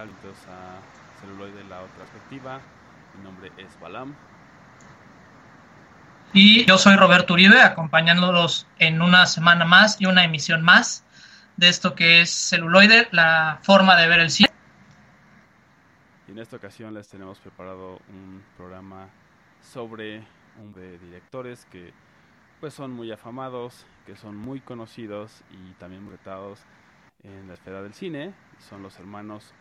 tal? Entonces a Celuloide la otra perspectiva. Mi nombre es Balam. Y yo soy Roberto Uribe, acompañándolos en una semana más y una emisión más de esto que es Celuloide, la forma de ver el cine. Y en esta ocasión les tenemos preparado un programa sobre un de directores que pues son muy afamados, que son muy conocidos y también retados en la esfera del cine, son los hermanos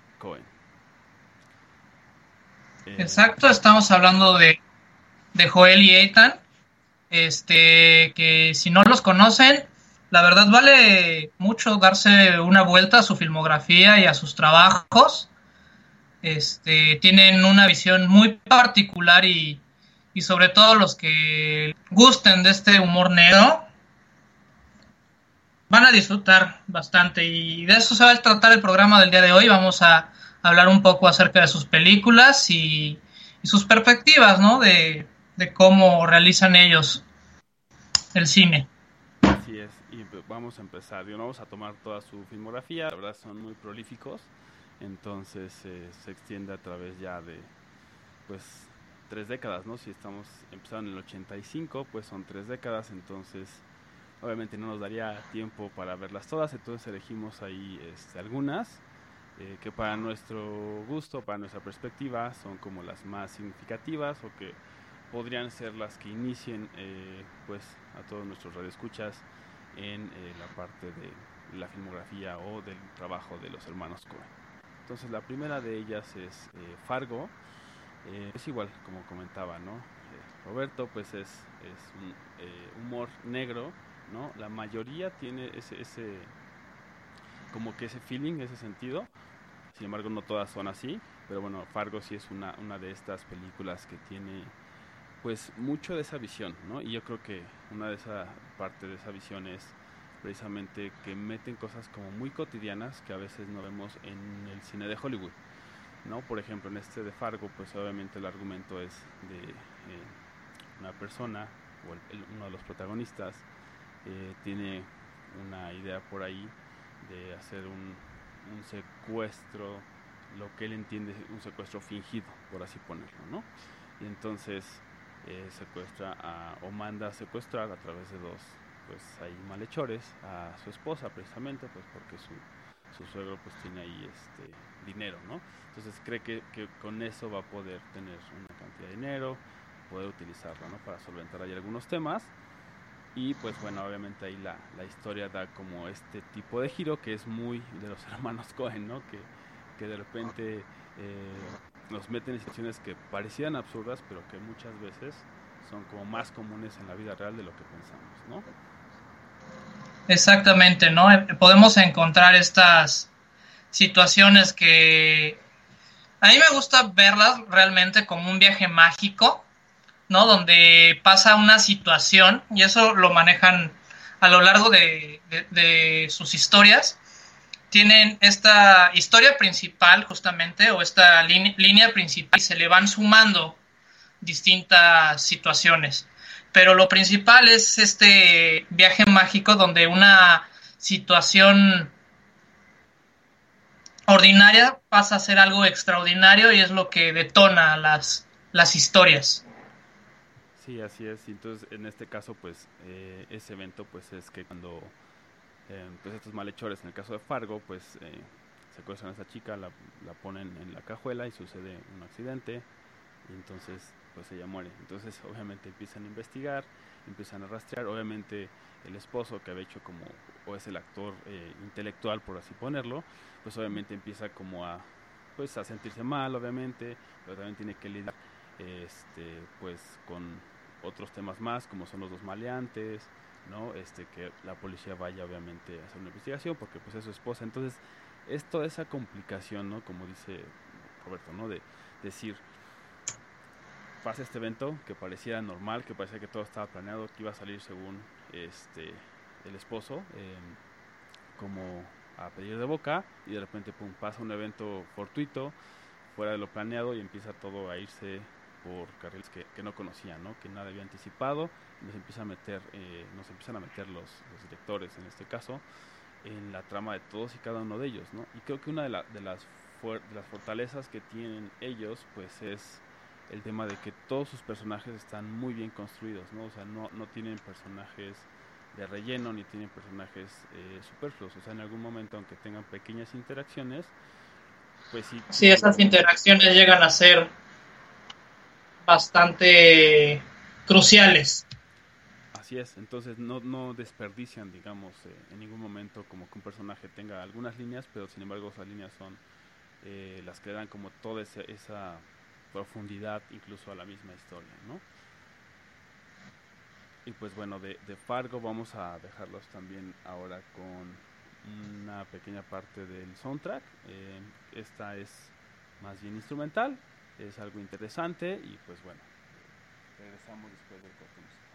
Eh, Exacto, estamos hablando de, de Joel y Ethan, este, que si no los conocen, la verdad vale mucho darse una vuelta a su filmografía y a sus trabajos. Este, tienen una visión muy particular y, y sobre todo los que gusten de este humor negro van a disfrutar bastante y de eso se va a tratar el programa del día de hoy. Vamos a hablar un poco acerca de sus películas y, sus perspectivas, ¿no? De, cómo realizan ellos el cine. Así es, y vamos a empezar. vamos a tomar toda su filmografía, la verdad son muy prolíficos, entonces eh, se extiende a través ya de, pues, tres décadas, ¿no? Si estamos empezando en el 85, pues son tres décadas, entonces obviamente no nos daría tiempo para verlas todas, entonces elegimos ahí este, algunas eh, que para nuestro gusto, para nuestra perspectiva, son como las más significativas o que podrían ser las que inicien eh, pues a todos nuestros radioescuchas en eh, la parte de la filmografía o del trabajo de los hermanos Cohen. Entonces la primera de ellas es Fargo, es igual como comentaba, ¿no? Roberto pues es, es un humor negro, ¿no? La mayoría tiene ese, ese como que ese feeling, ese sentido, sin embargo no todas son así, pero bueno, Fargo sí es una, una de estas películas que tiene pues mucho de esa visión, ¿no? Y yo creo que una de esa parte de esa visión es precisamente que meten cosas como muy cotidianas que a veces no vemos en el cine de Hollywood, ¿no? Por ejemplo, en este de Fargo, pues obviamente el argumento es de eh, una persona o uno de los protagonistas eh, tiene una idea por ahí de hacer un, un secuestro, lo que él entiende un secuestro fingido, por así ponerlo, ¿no? Y entonces eh, secuestra a, o manda a secuestrar a través de dos pues hay malhechores a su esposa precisamente pues porque su, su suegro pues tiene ahí este dinero no entonces cree que, que, con eso va a poder tener una cantidad de dinero poder utilizarla no para solventar ahí algunos temas y pues bueno obviamente ahí la, la historia da como este tipo de giro que es muy de los hermanos Cohen no que, que de repente eh, nos meten en situaciones que parecían absurdas, pero que muchas veces son como más comunes en la vida real de lo que pensamos, ¿no? Exactamente, ¿no? Eh, podemos encontrar estas situaciones que a mí me gusta verlas realmente como un viaje mágico, ¿no? Donde pasa una situación y eso lo manejan a lo largo de, de, sus historias tienen esta historia principal justamente o esta línea principal y se le van sumando distintas situaciones. Pero lo principal es este viaje mágico donde una situación ordinaria pasa a ser algo extraordinario y es lo que detona las, las historias. Sí, así es. Entonces, en este caso, pues, eh, ese evento, pues, es que cuando eh, pues estos malhechores, en el caso de Fargo, pues eh, secuestran a esa chica, la, la, ponen en la cajuela y sucede un accidente y entonces pues ella muere. Entonces obviamente empiezan a investigar, empiezan a rastrear, obviamente el esposo que había hecho como, o es el actor eh, intelectual por así ponerlo, pues obviamente empieza como a pues a sentirse mal obviamente, pero también tiene que lidiar este pues con otros temas más como son los dos maleantes, ¿no? Este, que la policía vaya obviamente a hacer una investigación porque pues es su esposa. Entonces, es toda esa complicación, ¿no? Como dice Roberto, ¿no? De decir, pasa este evento que parecía normal, que parecía que todo estaba planeado, que iba a salir según este el esposo, eh, como a pedir de boca, y de repente pum, pasa un evento fortuito, fuera de lo planeado, y empieza todo a irse por carriles que, que no conocían, ¿no? que nada había anticipado, nos empiezan a meter, eh, nos empiezan a meter los, los, directores en este caso, en la trama de todos y cada uno de ellos, ¿no? Y creo que una de, la, de las de las fortalezas que tienen ellos, pues es el tema de que todos sus personajes están muy bien construidos, ¿no? O sea, no, no tienen personajes de relleno ni tienen personajes eh, superfluos. O sea, en algún momento, aunque tengan pequeñas interacciones, pues sí. Sí, esas interacciones llegan a ser bastante cruciales. Así es, entonces no, no desperdician, digamos, eh, en ningún momento como que un personaje tenga algunas líneas, pero sin embargo esas líneas son eh, las que dan como toda esa profundidad incluso a la misma historia, ¿no? Y pues bueno, de, Fargo vamos a dejarlos también ahora con una pequeña parte del soundtrack. Eh, esta es más bien instrumental, es algo interesante y pues bueno, regresamos después del corte musical.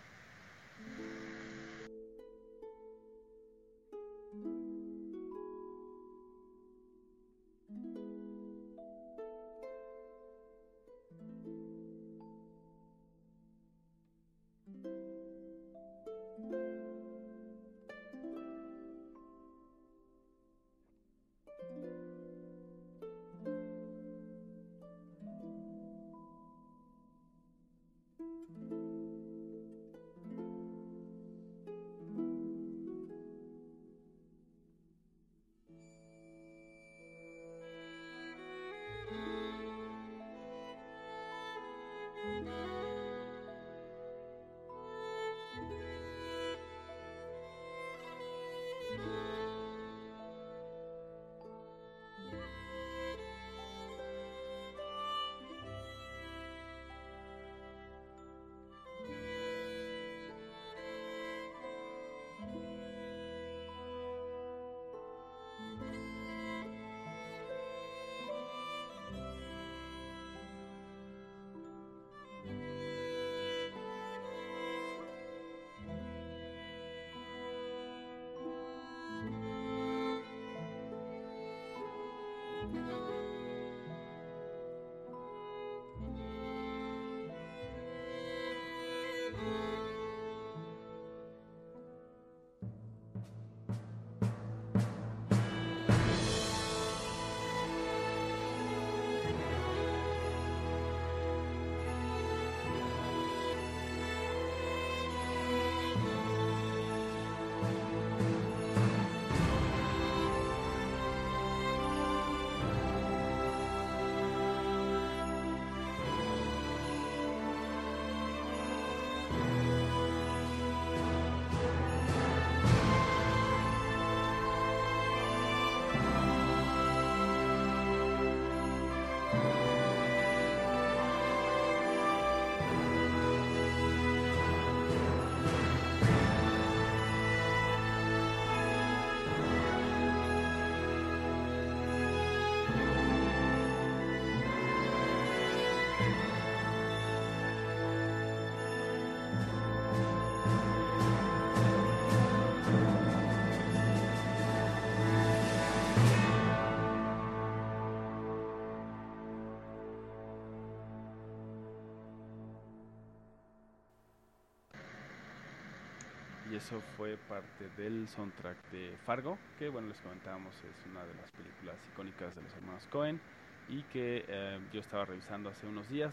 Eso fue parte del soundtrack de Fargo, que bueno, les comentábamos, es una de las películas icónicas de los hermanos Cohen y que eh, yo estaba revisando hace unos días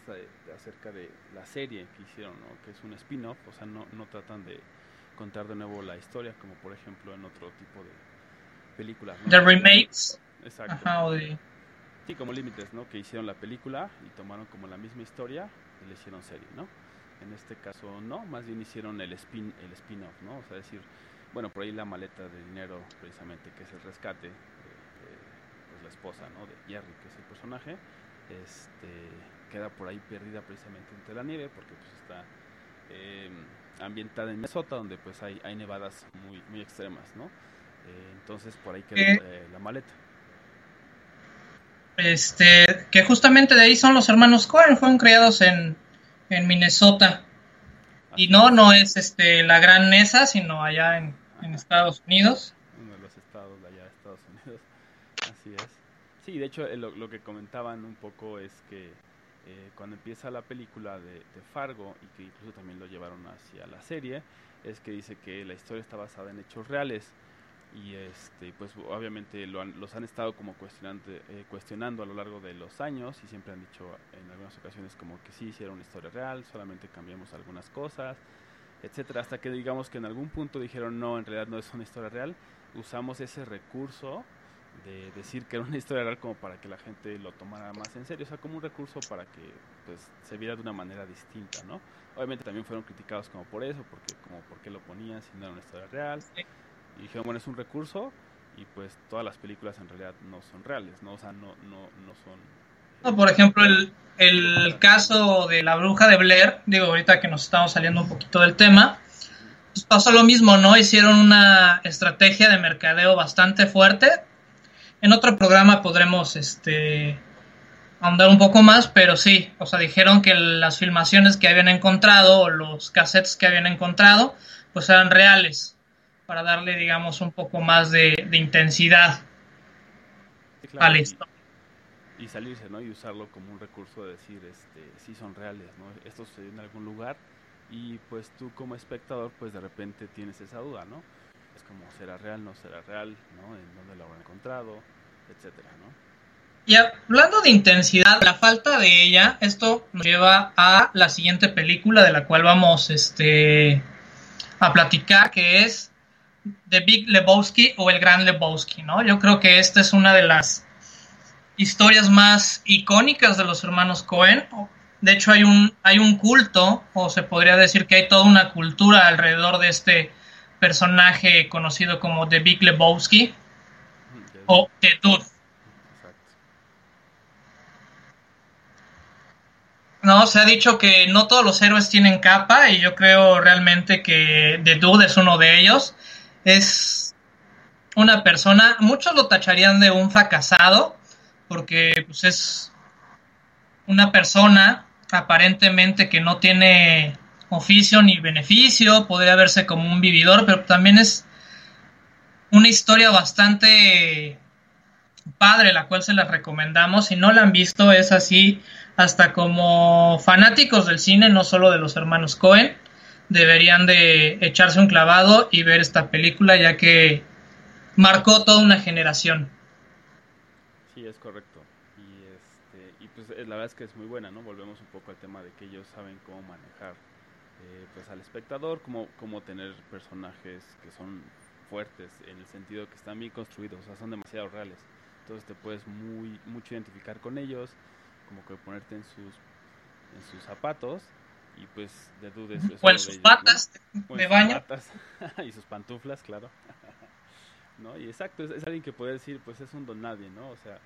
acerca de la serie que hicieron, que es un spin-off, o sea, no, no tratan de contar de nuevo la historia como por ejemplo en otro tipo de películas. ¿no? The remakes. Exacto. Sí, como límites, ¿no? Que hicieron la película y tomaron como la misma historia y le hicieron serie, ¿no? En este caso no, más bien hicieron el spin el spin-off, ¿no? O sea, decir, bueno, por ahí la maleta de dinero precisamente que es el rescate de, pues, la esposa, ¿no? De Jerry, que es el personaje, este queda por ahí perdida precisamente entre la nieve porque pues está em, ambientada en Minnesota donde pues hay, hay nevadas muy muy extremas, ¿no? Eh, entonces por ahí queda eh, la maleta. Este, que justamente de ahí son los hermanos Cohen, fueron criados en, en Minnesota. Y no, no es este la gran mesa, sino allá en, Estados Unidos. Uno de los estados de allá de Estados Unidos. Así es. Sí, de hecho, eh, lo, que comentaban un poco es que eh, cuando empieza la película de, Fargo, y que incluso también lo llevaron hacia la serie, es que dice que la historia está basada en hechos reales. Y este pues obviamente lo los han estado como cuestionando, eh, cuestionando a lo largo de los años y siempre han dicho en algunas ocasiones como que sí hicieron una historia real, solamente cambiamos algunas cosas, etcétera, hasta que digamos que en algún punto dijeron no, en realidad no es una historia real, usamos ese recurso de decir que era una historia real como para que la gente lo tomara más en serio, o sea, como un recurso para que pues se viera de una manera distinta, ¿no? Obviamente también fueron criticados como por eso, porque como por qué lo ponían si no era una historia real. Y dijeron, bueno, es un recurso y pues todas las películas en realidad no son reales, ¿no? O sea, no, no, no son... No, por ejemplo, el, el caso de la bruja de Blair, digo, ahorita que nos estamos saliendo un poquito del tema, pues pasó lo mismo, ¿no? Hicieron una estrategia de mercadeo bastante fuerte. En otro programa podremos, este, ahondar un poco más, pero sí, o sea, dijeron que las filmaciones que habían encontrado o los cassettes que habían encontrado, pues eran reales para darle, digamos, un poco más de, intensidad al esto. Y, salirse, ¿no? Y usarlo como un recurso de decir, este, sí son reales, ¿no? Esto sucedió en algún lugar y pues tú como espectador, pues de repente tienes esa duda, ¿no? Es como, ¿será real, no será real, ¿no? ¿En dónde lo habrán encontrado? Etcétera, ¿no? Y hablando de intensidad, la falta de ella, esto nos lleva a la siguiente película de la cual vamos este, a platicar, que es The Big Lebowski o El Gran Lebowski, ¿no? Yo creo que esta es una de las historias más icónicas de los hermanos Cohen. De hecho, hay un, hay un culto, o se podría decir que hay toda una cultura alrededor de este personaje conocido como The Big Lebowski o The Dude. No, se ha dicho que no todos los héroes tienen capa y yo creo realmente que The Dude es uno de ellos es una persona, muchos lo tacharían de un fracasado, porque pues, es una persona aparentemente que no tiene oficio ni beneficio, podría verse como un vividor, pero también es una historia bastante padre, la cual se la recomendamos. Si no la han visto, es así, hasta como fanáticos del cine, no solo de los hermanos Cohen deberían de echarse un clavado y ver esta película ya que marcó toda una generación. Sí, es correcto. Y, este, y pues eh, la verdad es que es muy buena, ¿no? Volvemos un poco al tema de que ellos saben cómo manejar eh, pues al espectador, cómo, cómo tener personajes que son fuertes en el sentido que están bien construidos, o sea, son demasiado reales. Entonces te puedes muy mucho identificar con ellos, como que ponerte en sus en sus zapatos y pues de dudes o en sus patas de baño. y sus pantuflas claro. No y exacto es, alguien que puede decir pues es un don nadie no o sea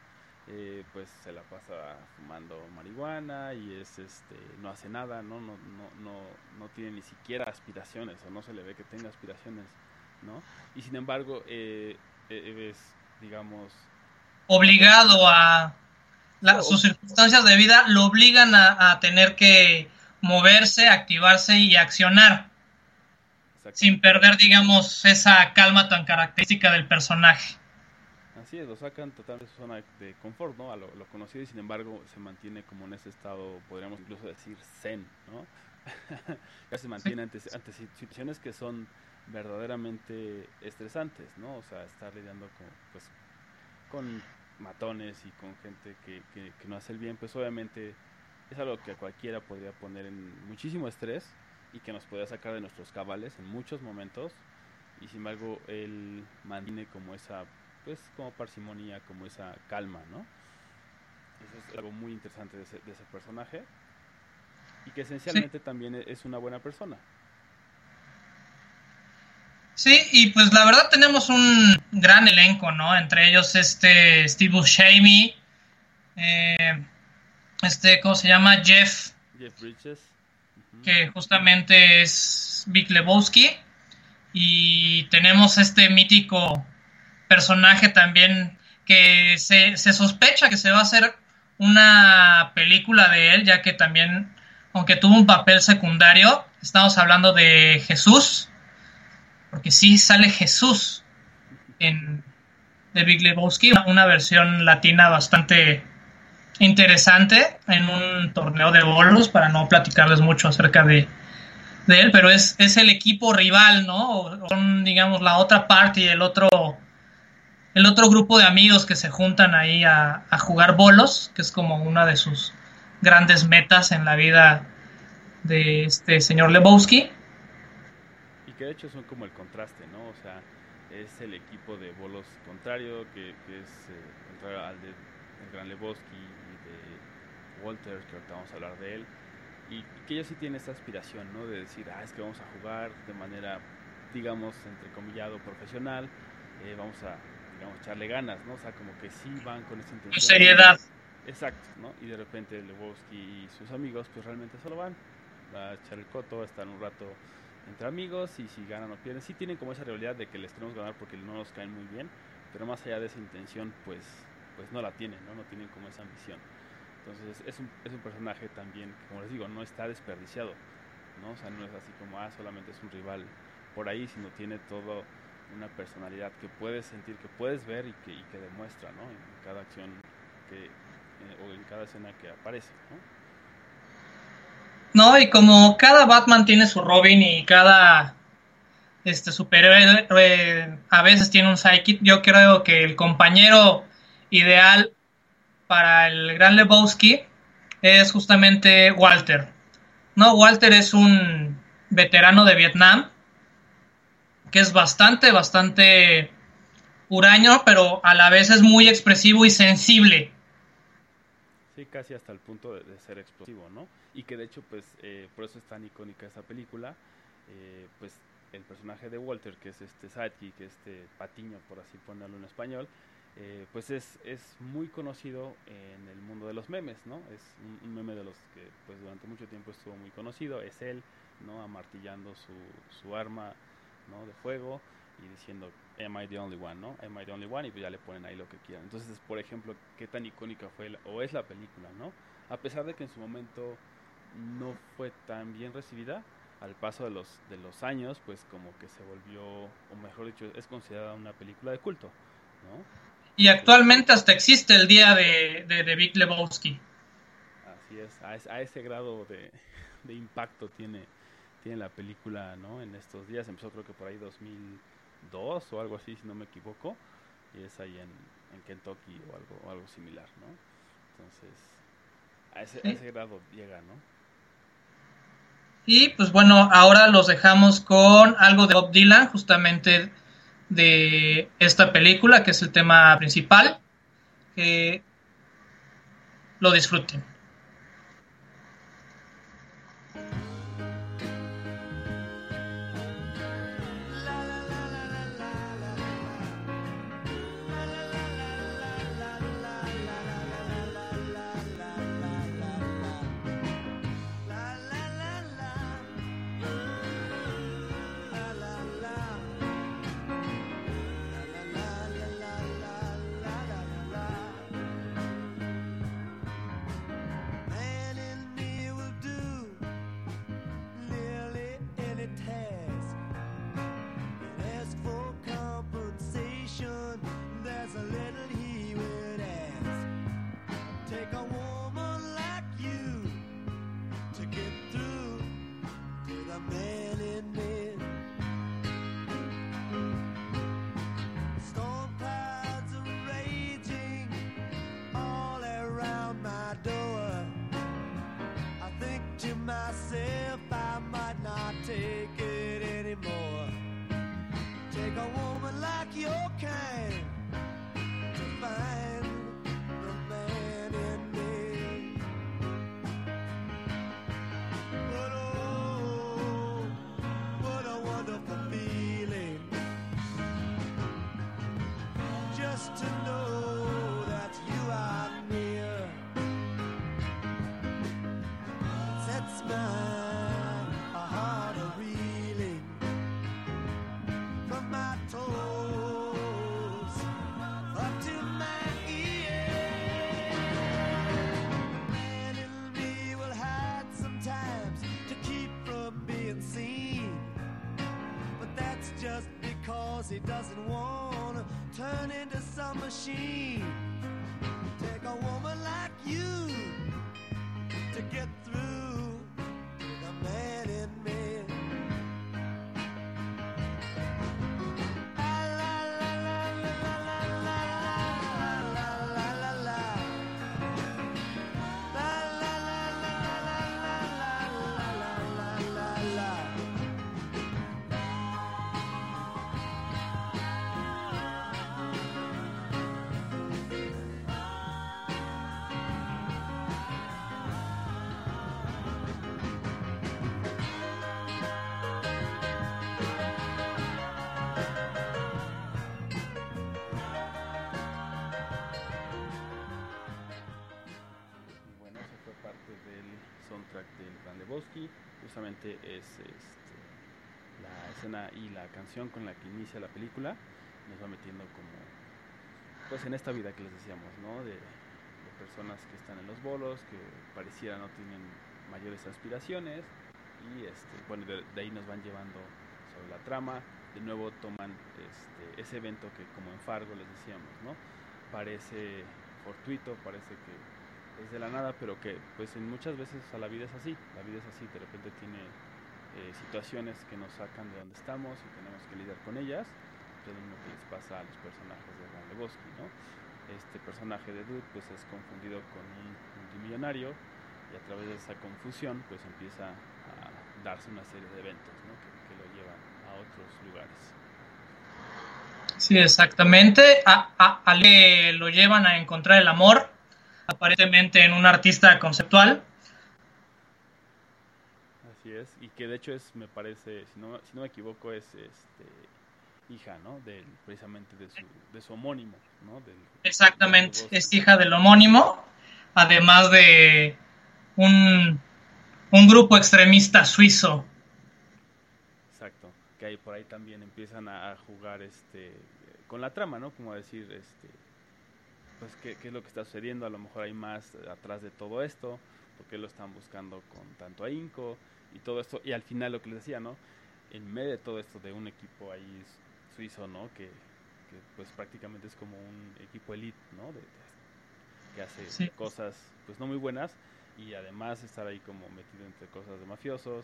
eh, pues se la pasa fumando marihuana y es este no hace nada no no no no no tiene ni siquiera aspiraciones o no se le ve que tenga aspiraciones no y sin embargo eh, eh es digamos obligado a sus circunstancias de vida lo obligan a tener que moverse, activarse y accionar. Sin perder, digamos, esa calma tan característica del personaje. Así es, lo sacan totalmente de su zona de confort, ¿no? A lo, conocido y sin embargo se mantiene como en ese estado, podríamos incluso decir, zen, ¿no? ya se mantiene ante, situaciones que son verdaderamente estresantes, ¿no? O sea, estar lidiando con, pues, con matones y con gente que, que, que no hace el bien, pues obviamente es algo que cualquiera podría poner en muchísimo estrés y que nos podría sacar de nuestros cabales en muchos momentos. Y sin embargo él mantiene como esa pues como parsimonia como esa calma no eso es algo muy interesante de ese, personaje. Y que esencialmente también es una buena persona. Sí, y pues la verdad tenemos un gran elenco, ¿no? Entre ellos este Steve Buscemi, eh, este, ¿cómo se llama? Jeff. Jeff Bridges. Que justamente es Vic Lebowski. Y tenemos este mítico personaje también que se, se sospecha que se va a hacer una película de él, ya que también, aunque tuvo un papel secundario, estamos hablando de Jesús, porque sí sale Jesús en The Big Lebowski, una versión latina bastante interesante en un torneo de bolos para no platicarles mucho acerca de, él, pero es, es el equipo rival, ¿no? son, digamos, la otra parte el otro, el otro grupo de amigos que se juntan ahí a, jugar bolos, que es como una de sus grandes metas en la vida de este señor Lebowski. Y que de hecho son como el contraste, ¿no? O sea, es el equipo de bolos contrario, que, es eh, al de, gran Lebowski Walter, que ahorita vamos a hablar de él y que ellos sí tienen esta aspiración, ¿no? De decir, ah, es que vamos a jugar de manera, digamos, entrecomillado, profesional, eh, vamos a, digamos, echarle ganas, ¿no? O sea, como que sí van con esa intención. Seriedad. Exacto, ¿no? Y de repente Lebowski y sus amigos, pues realmente solo van a echar el coto, están un rato entre amigos y si ganan o pierden, sí tienen como esa realidad de que les queremos ganar porque no nos caen muy bien, pero más allá de esa intención, pues, pues no la tienen, ¿no? No tienen como esa ambición. Entonces es un, es un personaje también como les digo, no está desperdiciado, ¿no? O sea, no es así como, ah, solamente es un rival por ahí, sino tiene todo una personalidad que puedes sentir, que puedes ver y que, y que demuestra, ¿no? En cada acción que, eh, o en cada escena que aparece, ¿no? Y como cada Batman tiene su Robin y cada este superhéroe eh, a veces tiene un sidekick, yo creo que el compañero ideal para el gran Lebowski es justamente Walter. No, Walter es un veterano de Vietnam que es bastante, bastante huraño, pero a la vez es muy expresivo y sensible. Sí, casi hasta el punto de, ser explosivo, ¿no? Y que de hecho, pues, eh, por eso es tan icónica esa película, eh, pues el personaje de Walter, que es este sidekick, este patiño, por así ponerlo en español, eh, pues es, es muy conocido en el mundo de los memes, ¿no? Es un, meme de los que pues durante mucho tiempo estuvo muy conocido, es él, ¿no? Amartillando su, su arma, ¿no? De fuego y diciendo, am I the only one, ¿no? Am I the only one? Y pues ya le ponen ahí lo que quieran. Entonces, por ejemplo, qué tan icónica fue o es la película, ¿no? A pesar de que en su momento no fue tan bien recibida, al paso de los, de los años, pues como que se volvió, o mejor dicho, es considerada una película de culto, ¿no? Y actualmente hasta existe el día de, de, Big Lebowski. Así es, a, ese grado de, impacto tiene, tiene la película ¿no? en estos días. Empezó creo que por ahí 2002 o algo así, si no me equivoco. Y es ahí en, Kentucky o algo, algo similar, ¿no? Entonces, a ese, a ese grado llega, ¿no? Y pues bueno, ahora los dejamos con algo de Bob Dylan, justamente de esta película, que es el tema principal. Que lo disfruten. to know that you are near. Sets my heart a reeling from my toes up to my ears. Man in me will hide sometimes to keep from being seen, but that's just because he doesn't want turn into some machine. Lebowski, justamente es este, la escena y la canción con la que inicia la película, nos va metiendo como, pues en esta vida que les decíamos, ¿no? De, personas que están en los bolos, que pareciera no tienen mayores aspiraciones, y este, bueno, de, ahí nos van llevando sobre la trama, de nuevo toman este, ese evento que como en Fargo les decíamos, ¿no? Parece fortuito, parece que es de la nada, pero que pues en muchas veces a la vida es así, la vida es así, de repente tiene eh, situaciones que nos sacan de donde estamos y tenemos que lidiar con ellas, es lo que les pasa a los personajes de Ron Lebowski, ¿no? Este personaje de Dude pues es confundido con un multimillonario y a través de esa confusión pues empieza a darse una serie de eventos ¿no? que, que lo llevan a otros lugares. Sí, exactamente. A, a, a, lo llevan a encontrar el amor aparentemente en un artista conceptual. Así es, y que de hecho es, me parece, si no, si no me equivoco, es este, hija, ¿no? Del, precisamente de su, de su homónimo, ¿no? Del, Exactamente, es hija del homónimo, además de un, un grupo extremista suizo. Exacto, que ahí por ahí también empiezan a, a jugar este con la trama, ¿no? Como decir, este, pues ¿qué, qué, es lo que está sucediendo, a lo mejor hay más atrás de todo esto, porque lo están buscando con tanto ahínco y todo esto, y al final lo que les decía, ¿no? En medio de todo esto de un equipo ahí suizo, ¿no? Que, que pues prácticamente es como un equipo elite, ¿no? De, de, que hace sí. cosas pues no muy buenas y además estar ahí como metido entre cosas de mafiosos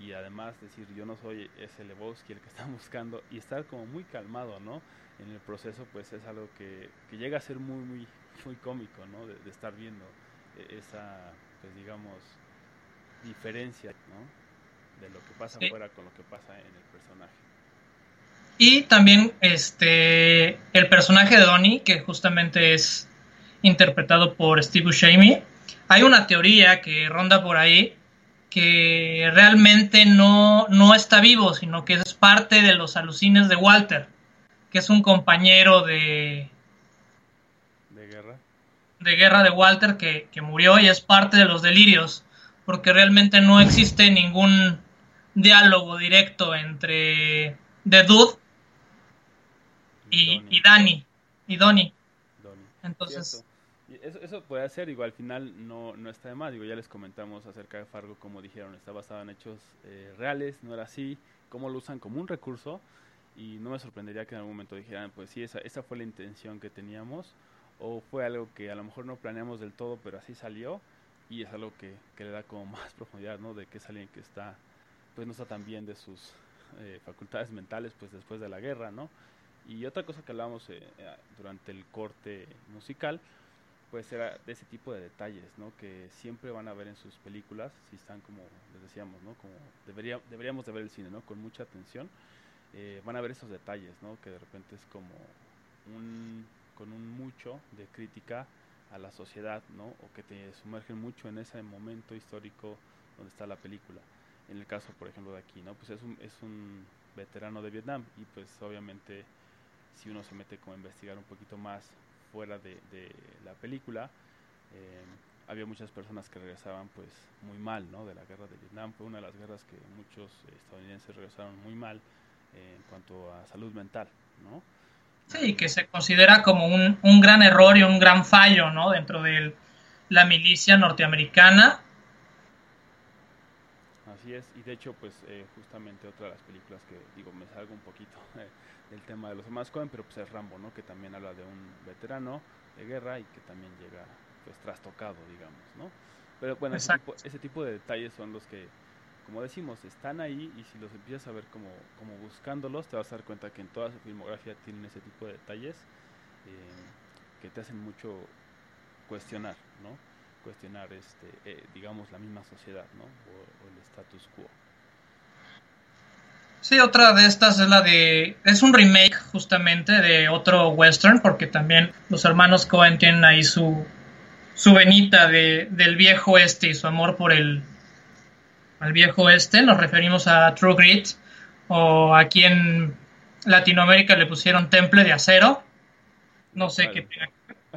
y además decir yo no soy ese Lebowski el que están buscando y estar como muy calmado, ¿no? en el proceso pues es algo que, que llega a ser muy muy muy cómico no de, de estar viendo esa pues digamos diferencia no de lo que pasa sí. afuera con lo que pasa en el personaje y también este el personaje de Donnie que justamente es interpretado por Steve Buscemi hay una teoría que ronda por ahí que realmente no, no está vivo, sino que es parte de los alucines de Walter que es un compañero de... De guerra. De guerra de Walter que, que murió y es parte de los delirios, porque realmente no existe ningún diálogo directo entre The Dude y, y Danny y Donnie. Donnie. Entonces... Eso, eso, puede ser, digo, al final no, no está de más, digo, ya les comentamos acerca de Fargo, como dijeron, está basado en hechos eh, reales, no era así, cómo lo usan como un recurso, y no me sorprendería que en algún momento dijeran, pues sí, esa, esa fue la intención que teníamos, o fue algo que a lo mejor no planeamos del todo, pero así salió, y es algo que, que le da como más profundidad, ¿no? De que es alguien que está, pues no está tan bien de sus eh, facultades mentales, pues después de la guerra, ¿no? Y otra cosa que hablábamos eh, durante el corte musical, pues era de ese tipo de detalles, ¿no? Que siempre van a ver en sus películas, si están como, les decíamos, ¿no? Como debería, deberíamos de ver el cine, ¿no? Con mucha atención eh, van a ver esos detalles, ¿no? Que de repente es como un, con un mucho de crítica a la sociedad, ¿no? O que te sumergen mucho en ese momento histórico donde está la película. En el caso, por ejemplo, de aquí, ¿no? Pues es un, es un veterano de Vietnam y pues obviamente si uno se mete como a investigar un poquito más fuera de, de la película, eh, había muchas personas que regresaban pues muy mal, ¿no? De la guerra de Vietnam, fue una de las guerras que muchos estadounidenses regresaron muy mal, en cuanto a salud mental, ¿no? Sí, que se considera como un, un gran error y un gran fallo, ¿no? Dentro de la milicia norteamericana. Así es, y de hecho, pues eh, justamente otra de las películas que, digo, me salgo un poquito eh, del tema de los demás Cohen, pero pues es Rambo, ¿no? Que también habla de un veterano de guerra y que también llega, pues, trastocado, digamos, ¿no? Pero bueno, ese tipo, ese tipo de detalles son los que como decimos, están ahí y si los empiezas a ver como, como buscándolos, te vas a dar cuenta que en toda su filmografía tienen ese tipo de detalles eh, que te hacen mucho cuestionar, ¿no? Cuestionar, este, eh, digamos, la misma sociedad, ¿no? O, o, el status quo. Sí, otra de estas es la de... Es un remake justamente de otro western, porque también los hermanos Cohen tienen ahí su, su venita de, del viejo este y su amor por el, al viejo este, nos referimos a True Grit, o aquí en Latinoamérica le pusieron Temple de Acero. No sé vale. qué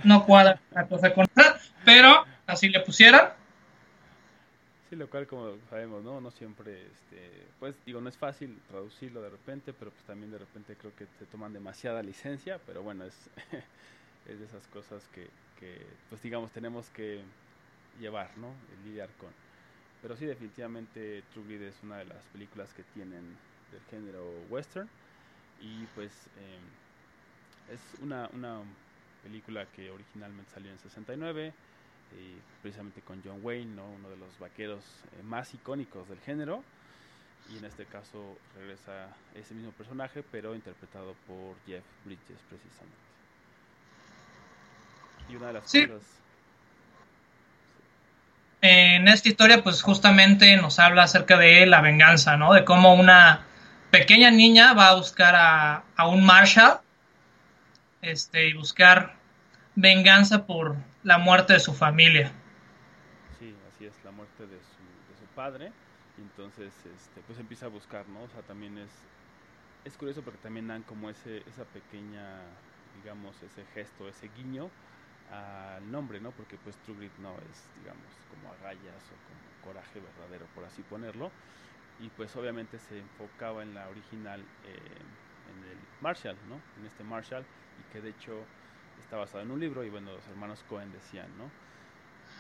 no cuadra la cosa con pero así le pusieron. Sí, lo cual como sabemos, ¿no? No siempre, este, pues digo, no es fácil traducirlo de repente, pero pues también de repente creo que te toman demasiada licencia, pero bueno, es, es de esas cosas que, que, pues digamos, tenemos que llevar, ¿no? lidiar con. Pero sí, definitivamente True Grit es una de las películas que tienen del género western y pues eh, es una, una película que originalmente salió en 69 precisamente con John Wayne, ¿no? uno de los vaqueros eh, más icónicos del género. Y en este caso regresa ese mismo personaje, pero interpretado por Jeff Bridges, precisamente. Y una de las cosas. En esta historia, pues justamente nos habla acerca de la venganza, ¿no? De cómo una pequeña niña va a buscar a, a un Marshall este, y buscar venganza por la muerte de su familia. Sí, así es, la muerte de su, de su padre. Y entonces, este, pues empieza a buscar, ¿no? O sea, también es, es curioso porque también dan como ese, esa pequeña, digamos, ese gesto, ese guiño al nombre, ¿no? Porque pues True Grit no es, digamos, como agallas o como coraje verdadero, por así ponerlo. Y pues obviamente se enfocaba en la original eh, en el Marshall, ¿no? En este Marshall, y que de hecho está basado en un libro y bueno, los hermanos Cohen decían, ¿no?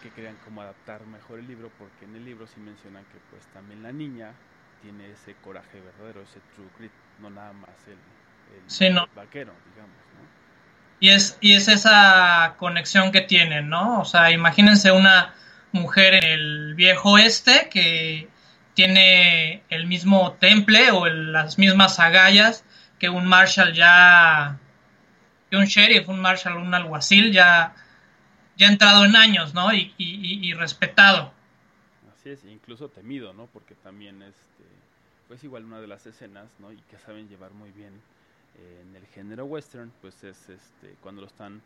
Que querían como adaptar mejor el libro porque en el libro sí mencionan que pues también la niña tiene ese coraje verdadero, ese true grit, no nada más el, el, vaquero, digamos, ¿no? Y es, y es esa conexión que tienen, ¿no? O sea, imagínense una mujer en el viejo oeste que tiene el mismo temple o las mismas agallas que un Marshall ya un sheriff, un marshal, un alguacil ya, ya entrado en años, ¿no? Y, y, respetado. Así es, incluso temido, ¿no? Porque también, este, pues igual una de las escenas, ¿no? Y que saben llevar muy bien eh, en el género western, pues es este, cuando lo están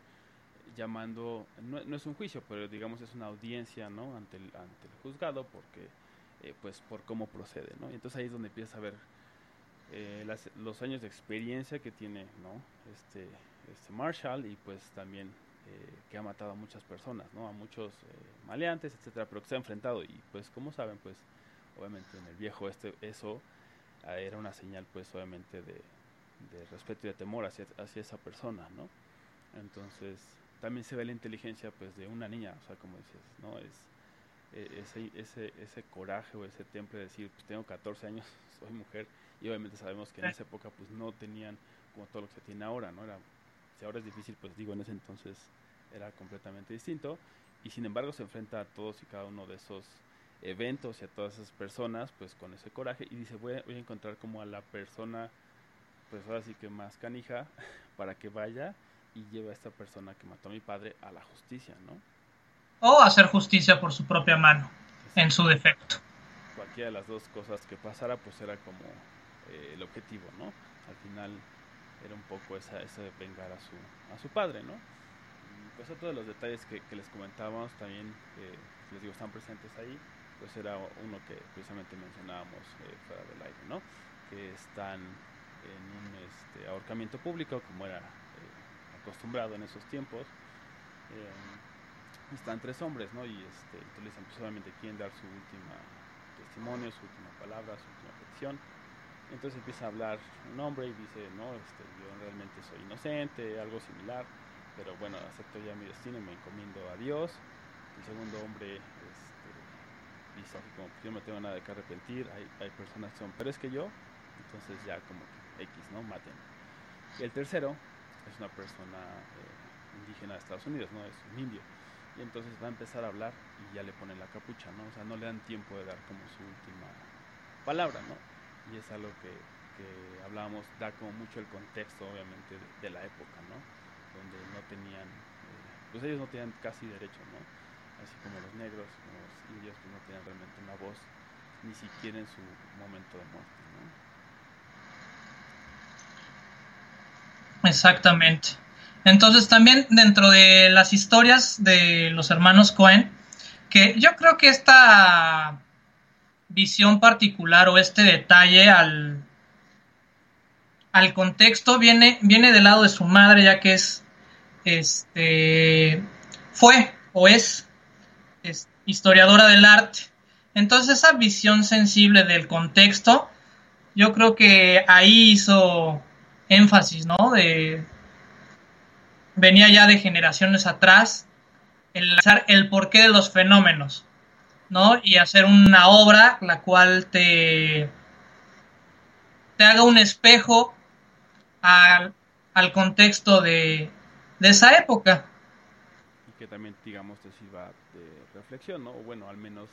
llamando, no, no, es un juicio, pero digamos es una audiencia, ¿no? Ante el, ante el juzgado, porque, eh, pues por cómo procede, ¿no? Y entonces ahí es donde empieza a ver eh, las, los años de experiencia que tiene, ¿no? Este, este Marshall y pues también eh, que ha matado a muchas personas, ¿no? A muchos eh, maleantes, etcétera, pero que se ha enfrentado y pues como saben, pues obviamente en el viejo este eso ah, era una señal pues obviamente de, de respeto y de temor hacia, hacia esa persona, ¿no? Entonces también se ve la inteligencia pues de una niña, o sea, como dices, ¿no? Es e, ese, ese, ese coraje o ese temple de decir, pues tengo 14 años, soy mujer, y obviamente sabemos que en esa época pues no tenían como todo lo que se tiene ahora, ¿no? Era ahora es difícil, pues digo, en ese entonces era completamente distinto. Y sin embargo se enfrenta a todos y cada uno de esos eventos y a todas esas personas, pues con ese coraje. Y dice, voy a, voy a encontrar como a la persona, pues ahora sí que más canija, para que vaya y lleve a esta persona que mató a mi padre a la justicia, ¿no? O hacer justicia por su propia mano, en su defecto. Cualquiera de las dos cosas que pasara, pues era como eh, el objetivo, ¿no? Al final era un poco esa, esa de vengar a su, a su padre, ¿no? pues otro de los detalles que, les comentábamos también, les digo, están presentes ahí, pues era uno que precisamente mencionábamos eh, fuera del aire, ¿no? Que están en un este, ahorcamiento público, como era eh, acostumbrado en esos tiempos. Eh, están tres hombres, ¿no? Y este, entonces les pues, obviamente quieren dar su última testimonio, su última palabra, su última petición entonces empieza a hablar un hombre y dice, no, este, yo realmente soy inocente, algo similar, pero bueno, acepto ya mi destino y me encomiendo a Dios. El segundo hombre este, dice como, yo no tengo nada que arrepentir, hay, hay personas que son peores que yo, entonces ya como que X, ¿no? Maten. Y el tercero es una persona eh, indígena de Estados Unidos, ¿no? Es un indio. Y entonces va a empezar a hablar y ya le ponen la capucha, ¿no? O sea, no le dan tiempo de dar como su última palabra, ¿no? Y es algo que, que hablábamos, da como mucho el contexto obviamente de, la época, ¿no? Donde no tenían, eh, pues ellos no tenían casi derecho, ¿no? Así como los negros, como los indios, pues no tenían realmente una voz, ni siquiera en su momento de muerte, ¿no? Exactamente. Entonces también dentro de las historias de los hermanos Cohen, que yo creo que esta visión particular o este detalle al, al contexto viene, viene del lado de su madre, ya que es, este, fue o es, historiadora del arte Entonces esa visión sensible del contexto, yo creo que ahí hizo énfasis, ¿no? De, venía ya de generaciones atrás, el el porqué de los fenómenos, ¿no? Y hacer una obra la cual te, te haga un espejo al, al contexto de, de esa época. Y que también, digamos, te sirva de reflexión, ¿no? O bueno, al menos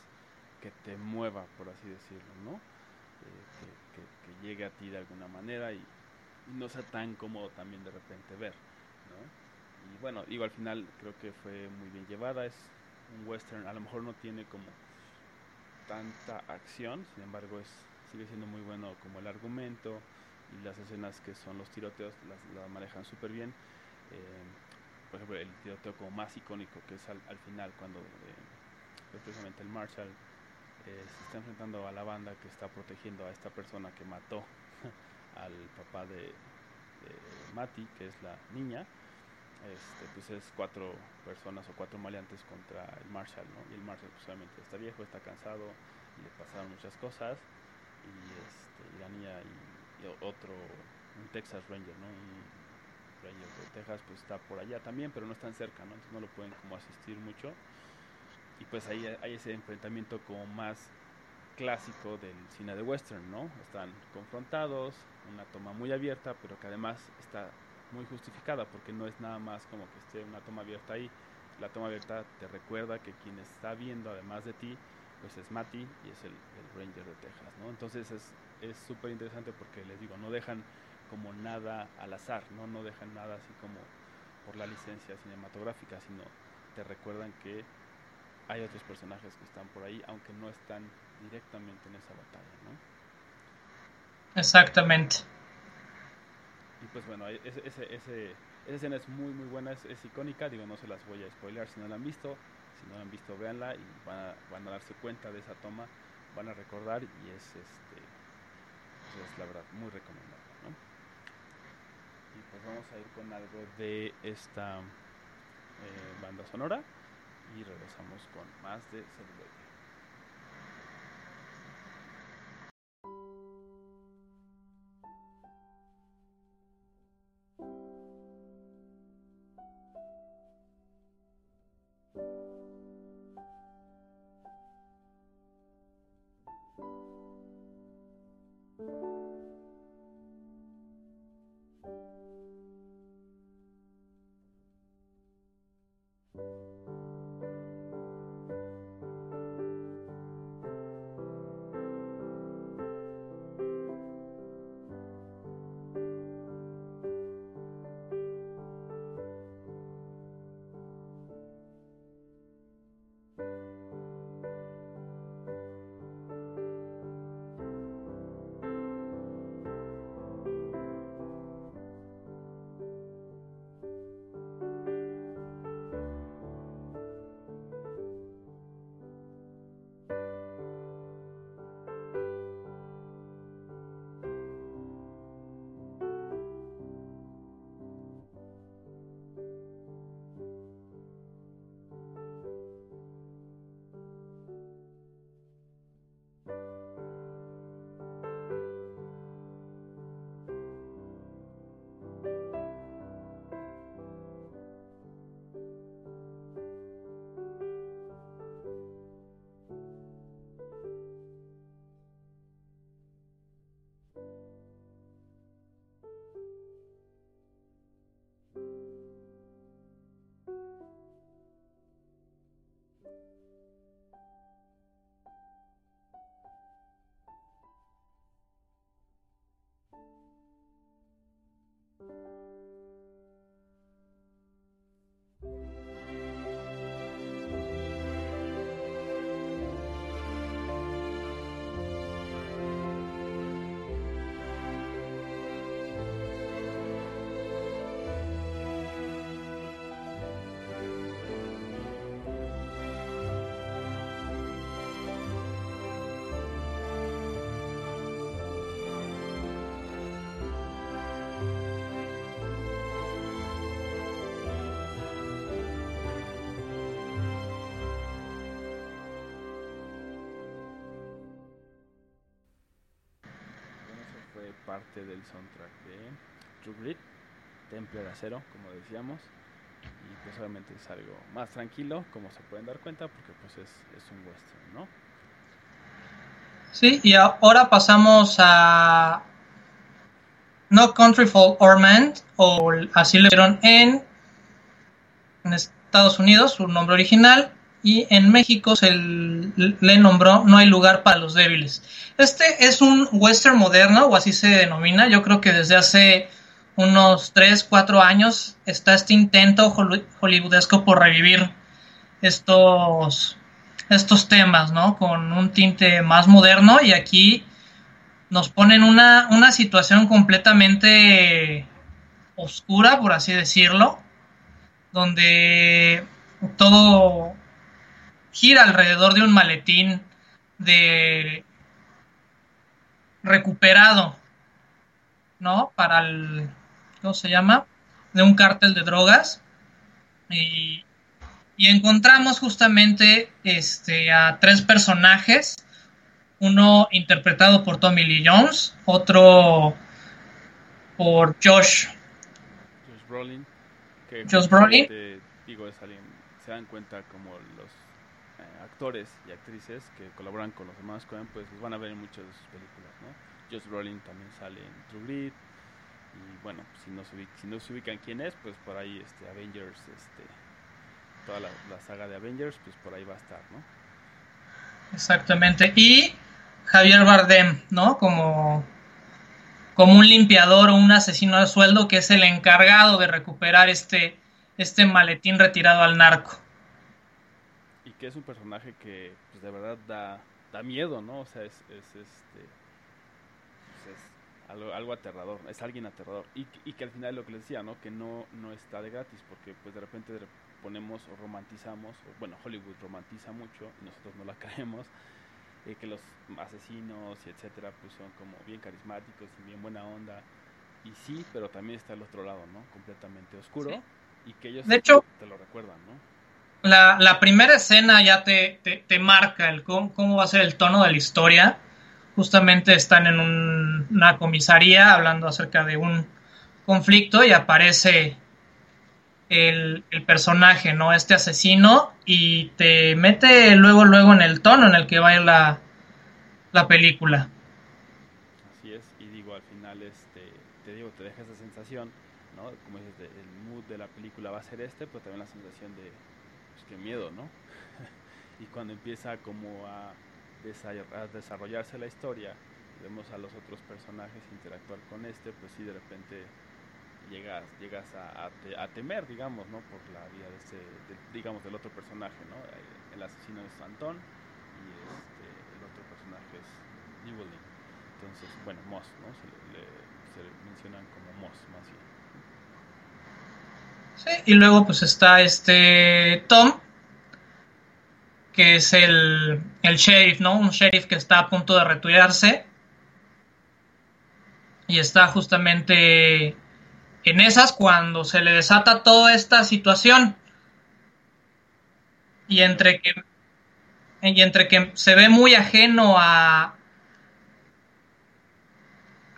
que te mueva, por así decirlo, ¿no? Eh, que, llegue a ti de alguna manera y, y, no sea tan cómodo también de repente ver, ¿no? Y bueno, digo, al final creo que fue muy bien llevada, es un western, a lo mejor no tiene como tanta acción, sin embargo es sigue siendo muy bueno como el argumento y las escenas que son los tiroteos las, las manejan súper bien. Eh, por ejemplo, el tiroteo como más icónico que es al, al final cuando eh, precisamente el Marshall eh, se está enfrentando a la banda que está protegiendo a esta persona que mató al papá de, de Mati, que es la niña. Este, pues es cuatro personas o cuatro maleantes contra el Marshall, ¿no? Y el Marshall pues obviamente está viejo, está cansado, y le pasaron muchas cosas, y, este, y y, y, otro, un Texas Ranger, ¿no? Un Ranger de Texas pues está por allá también, pero no están cerca, ¿no? Entonces no lo pueden como asistir mucho y pues ahí hay ese enfrentamiento como más clásico del cine de western, ¿no? Están confrontados, una toma muy abierta, pero que además está muy justificada porque no es nada más como que esté una toma abierta ahí. La toma abierta te recuerda que quien está viendo además de ti, pues es Matty y es el, el Ranger de Texas, ¿no? Entonces es súper interesante porque les digo, no dejan como nada al azar, ¿no? No dejan nada así como por la licencia cinematográfica, sino te recuerdan que hay otros personajes que están por ahí, aunque no están directamente en esa batalla, ¿no? Exactamente. Y pues bueno, ese, ese, esa escena es muy muy buena, es, icónica, digo, no se las voy a spoilear si no la han visto, si no la han visto, véanla y van a, van a darse cuenta de esa toma, van a recordar y es, este, pues es la verdad muy recomendable, ¿no? Y pues vamos a ir con algo de esta eh, banda sonora y regresamos con más de celuloide. Parte del soundtrack de True Grit, Templar Acero, como decíamos. Y pues obviamente es algo más tranquilo, como se pueden dar cuenta, porque pues es, un western, ¿no? Sí, y ahora pasamos a No Country for Old o así dieron en, en Estados Unidos, su nombre original, y en México se le nombró No hay lugar para los débiles. Este es un western moderno, o así se denomina. Yo creo que desde hace unos 3, 4 años está este intento hollywoodesco por revivir estos, estos temas, ¿no? Con un tinte más moderno y aquí nos ponen una, una situación completamente oscura, por así decirlo, donde todo gira alrededor de un maletín de recuperado, ¿no? Para el, ¿cómo se llama? De un cártel de drogas. Y, y encontramos justamente este, a tres personajes, uno interpretado por Tommy Lee Jones, otro por Josh. Josh Brolin. Josh Brolin. Digo, es alguien, se dan cuenta como actores y actrices que colaboran con los hermanos Cohen, pues los van a ver en muchas de sus películas, ¿no? Josh Brolin también sale en True Grit, y bueno, si no, se ubican, si no se ubican quién es, pues por ahí este Avengers, este toda la, saga de Avengers, pues por ahí va a estar, ¿no? Exactamente. Y Javier Bardem, ¿no? Como, como un limpiador o un asesino de sueldo que es el encargado de recuperar este, este maletín retirado al narco que es un personaje que pues, de verdad da, da miedo, ¿no? O sea, es, es este pues, es algo, algo, aterrador, es alguien aterrador. Y, y, que al final lo que les decía, ¿no? Que no, no está de gratis, porque pues de repente ponemos o romantizamos, bueno, Hollywood romantiza mucho y nosotros no la creemos, eh, que los asesinos y etcétera pues son como bien carismáticos y bien buena onda. Y sí, pero también está el otro lado, ¿no? Completamente oscuro. Y que ellos de hecho, te lo recuerdan, ¿no? La, la primera escena ya te, te, marca el cómo, va a ser el tono de la historia. Justamente están en una comisaría hablando acerca de un conflicto y aparece el, el, personaje, ¿no? Este asesino y te mete luego, luego en el tono en el que va a ir la, la película. Así es, y digo, al final, este, te digo, te deja esa sensación, ¿no? Como dices, el mood de la película va a ser este, pero también la sensación de qué miedo, ¿no? y cuando empieza como a, desarrollarse la historia, vemos a los otros personajes interactuar con este, pues sí, de repente llegas, llegas a, temer, digamos, ¿no? Por la vida de ese, digamos, del otro personaje, ¿no? El asesino es Antón y este, el otro personaje es Newelling. Entonces, bueno, Moss, ¿no? Se, le, se mencionan como Moss, más bien. Y luego pues está este Tom, que es el, el sheriff, ¿no? Un sheriff que está a punto de retirarse. Y está justamente en esas cuando se le desata toda esta situación. Y entre que, y entre que se ve muy ajeno a,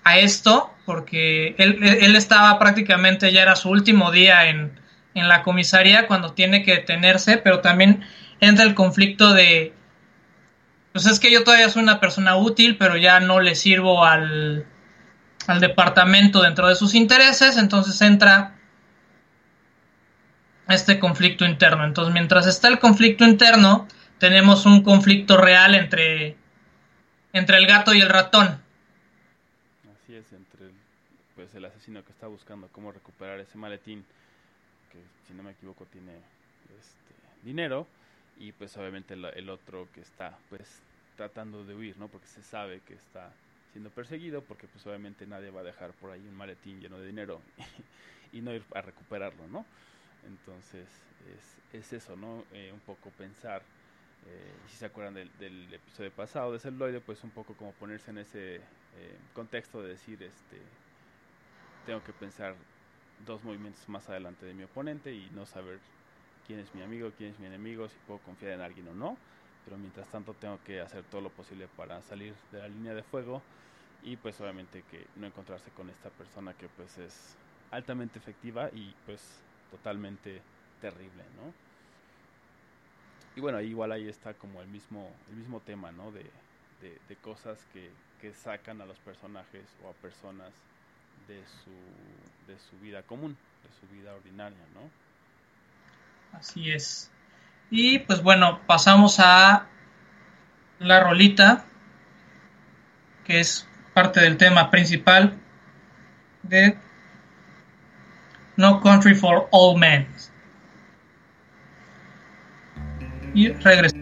a esto, porque él, estaba prácticamente, ya era su último día en, en la comisaría cuando tiene que detenerse, pero también entra el conflicto de, pues es que yo todavía soy una persona útil, pero ya no le sirvo al, al departamento dentro de sus intereses, entonces entra este conflicto interno. Entonces, mientras está el conflicto interno, tenemos un conflicto real entre, entre el gato y el ratón. Así es, entre el, pues el asesino que está buscando cómo recuperar ese maletín, que si no me equivoco tiene este, dinero, y pues obviamente el, otro que está pues tratando de huir, ¿no? Porque se sabe que está siendo perseguido, porque pues obviamente nadie va a dejar por ahí un maletín lleno de dinero y no ir a recuperarlo, ¿no? Entonces es, es eso, ¿no? Eh, un poco pensar, eh, si se acuerdan del, del, episodio pasado de celuloide, pues un poco como ponerse en ese eh, contexto de decir, este, tengo que pensar dos movimientos más adelante de mi oponente y no saber quién es mi amigo, quién es mi enemigo, si puedo confiar en alguien o no. Pero mientras tanto tengo que hacer todo lo posible para salir de la línea de fuego y pues obviamente que no encontrarse con esta persona que pues es altamente efectiva y pues totalmente terrible, ¿no? Y bueno, igual ahí está como el mismo, el mismo tema, ¿no? De, de, cosas que, que, sacan a los personajes o a personas de su, de su vida común, de su vida ordinaria, ¿no? Así es. Y pues bueno, pasamos a la rolita, que es parte del tema principal de No Country for All Men. Y regresamos.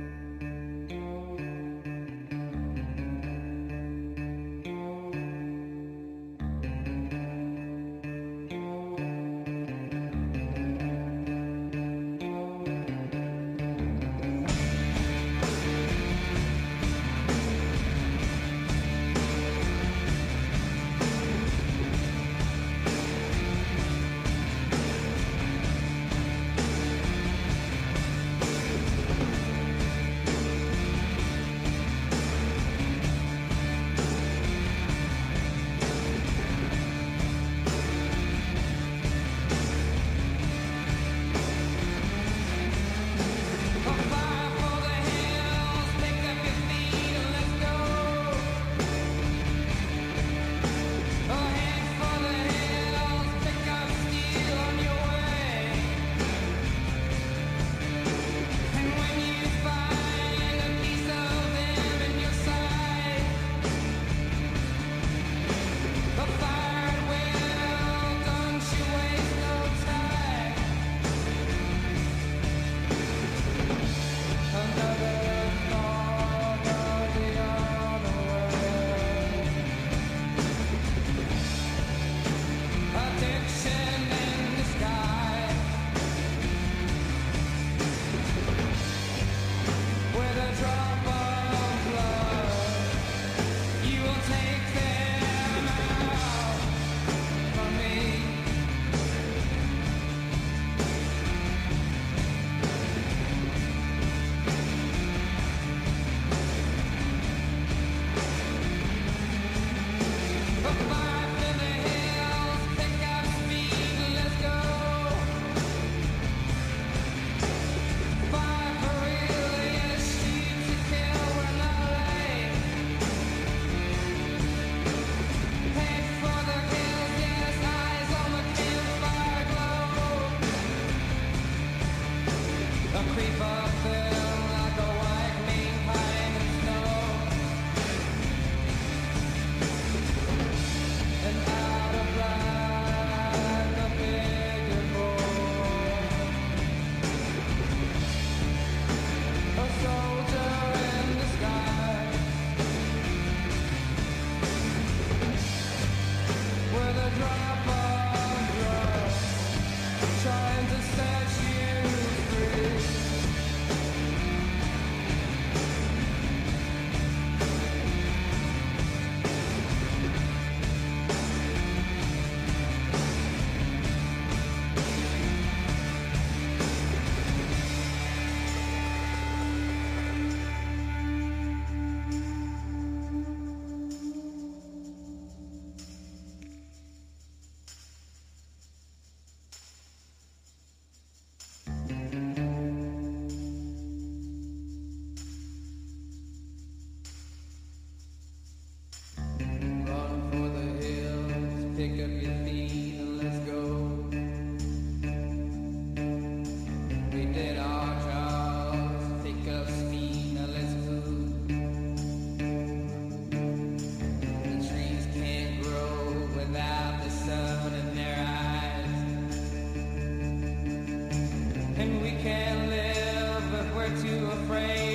we can live, but we're too afraid.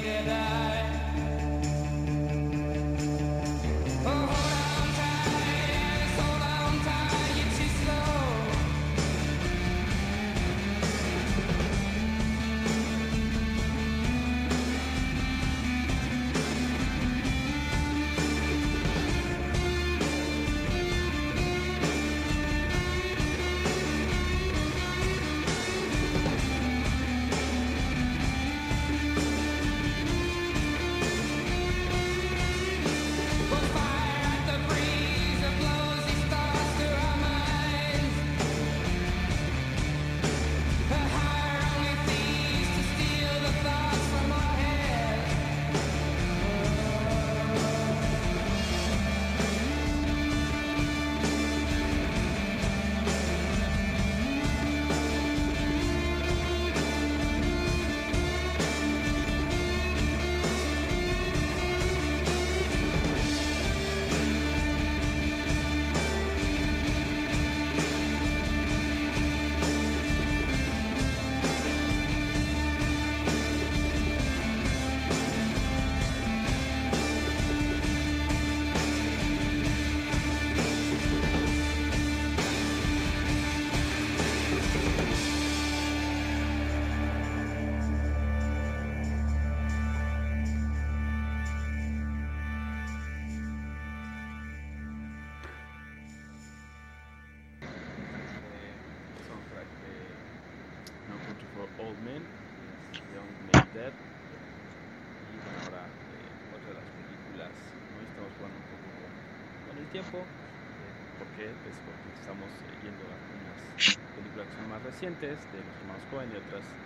Recientes, de los hermanos Cohen y otras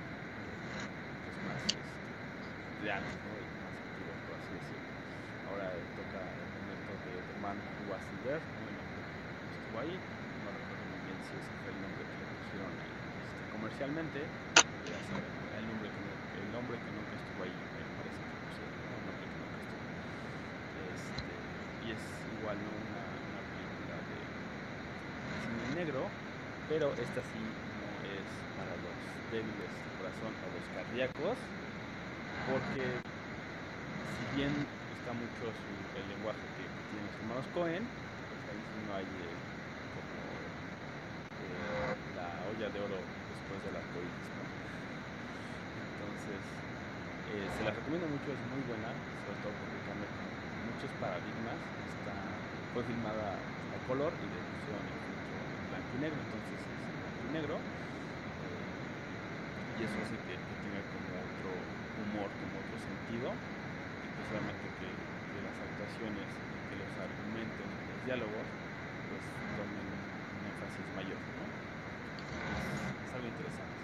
pues, más este, de antes, ¿no? Y más antiguas, por así decirlo. Ahora toca el momento de The Man Who Wasn't There, ¿no? El hombre que estuvo ahí. No recuerdo muy bien si ese fue el nombre que le pusieron este, comercialmente. El nombre que, el nombre que nunca estuvo ahí, me parece que pusieron, ¿no? El nombre que nunca estuvo. Este, y es igual ¿no? una, una película de cine negro, pero esta sí para los débiles de corazón o los cardíacos, porque si bien está mucho el lenguaje que, que tienen los hermanos Cohen, pues ahí sí no hay eh, como eh, la olla de oro después del arcoíris, ¿no? Entonces, eh, se la recomiendo mucho, es muy buena, sobre todo porque cambia muchos paradigmas. Está, fue filmada a color y de en blanco y negro, entonces es blanco y negro. Y eso hace que, que, tenga como otro humor, como otro sentido. Y pues obviamente que, que las actuaciones, que los argumentos, los diálogos, pues tomen un énfasis mayor, ¿no? Es algo interesante.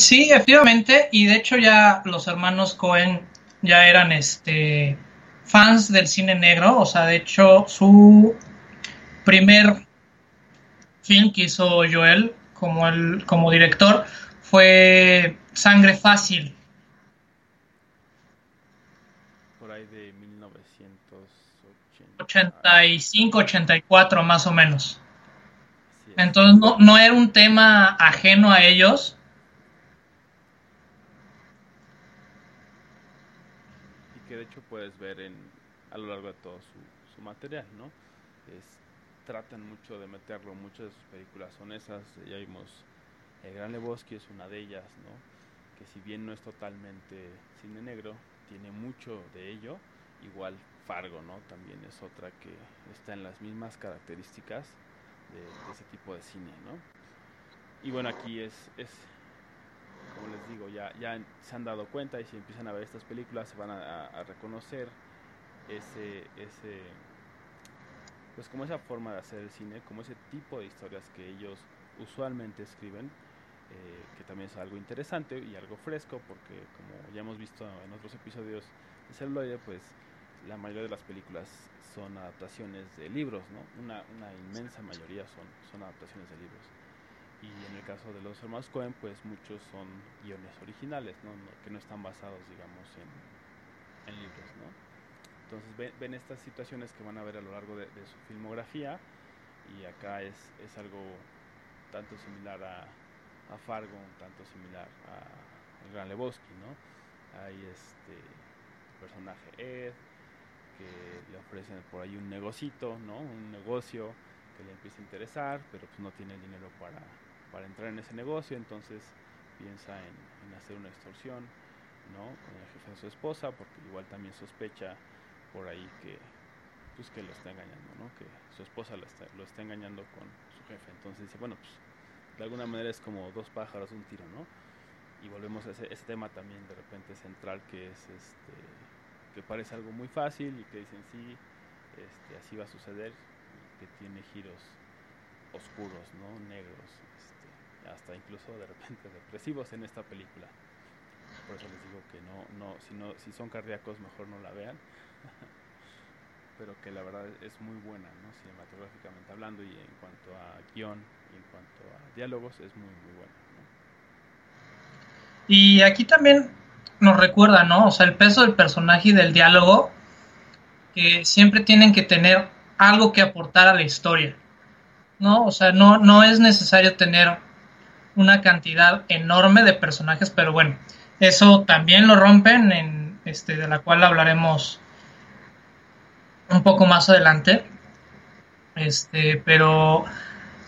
Sí, efectivamente, y de hecho ya los hermanos Cohen ya eran este fans del cine negro, o sea, de hecho su primer film que hizo Joel como el como director fue Sangre Fácil. Por ahí de 1980. 85, 84 más o menos. Entonces no, no era un tema ajeno a ellos. Y que de hecho puedes ver en, a lo largo de todo su, su material, ¿no? Es, tratan mucho de meterlo, muchas de sus películas son esas, ya vimos El Gran Lebowski es una de ellas, ¿no? Que si bien no es totalmente cine negro, tiene mucho de ello, igual Fargo, ¿no? También es otra que está en las mismas características de, ese tipo de cine, ¿no? Y bueno, aquí es, es como les digo, ya, ya se han dado cuenta y si empiezan a ver estas películas se van a, a, reconocer ese, ese, pues como esa forma de hacer el cine, como ese tipo de historias que ellos usualmente escriben, eh, que también es algo interesante y algo fresco, porque como ya hemos visto en otros episodios de Celuloide, pues la mayoría de las películas son adaptaciones de libros, ¿no? Una, una inmensa mayoría son, son adaptaciones de libros y en el caso de los hermanos Cohen pues muchos son guiones originales ¿no? No, que no están basados digamos en, en libros ¿no? entonces ven, ven, estas situaciones que van a ver a lo largo de, de su filmografía y acá es, es, algo tanto similar a, a Fargo tanto similar a El Gran Lebowski ¿no? hay este personaje Ed que le ofrecen por ahí un negocito ¿no? un negocio que le empieza a interesar pero pues no tiene dinero para para entrar en ese negocio, entonces piensa en, en, hacer una extorsión, ¿no? Con el jefe de su esposa, porque igual también sospecha por ahí que, pues que lo está engañando, ¿no? Que su esposa lo está, lo está engañando con su jefe, entonces dice, bueno, pues de alguna manera es como dos pájaros, un tiro, ¿no? Y volvemos a ese, tema también de repente central que es este, que parece algo muy fácil y que dicen sí, este, así va a suceder, que tiene giros oscuros, ¿no? Negros, hasta incluso de repente depresivos en esta película. Por eso les digo que no, no, si, no, si son cardíacos mejor no la vean. Pero que la verdad es muy buena, ¿no? cinematográficamente hablando y en cuanto a guion y en cuanto a diálogos es muy, muy buena. ¿no? Y aquí también nos recuerda, ¿no? O sea, el peso del personaje y del diálogo, que siempre tienen que tener algo que aportar a la historia, ¿no? O sea, no, no es necesario tener una cantidad enorme de personajes, pero bueno, eso también lo rompen, en este, de la cual hablaremos un poco más adelante. Este, pero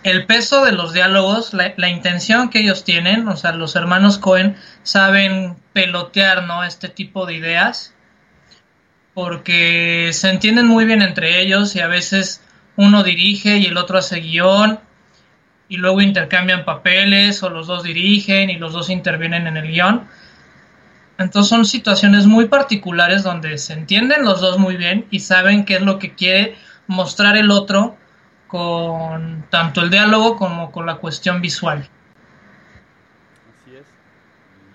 el peso de los diálogos, la, intención que ellos tienen, o sea, los hermanos Cohen saben pelotear, ¿no? Este tipo de ideas, porque se entienden muy bien entre ellos y a veces uno dirige y el otro hace guion y luego intercambian papeles o los dos dirigen y los dos intervienen en el guion. Entonces son situaciones muy particulares donde se entienden los dos muy bien y saben qué es lo que quiere mostrar el otro con tanto el diálogo como con la cuestión visual. Así es.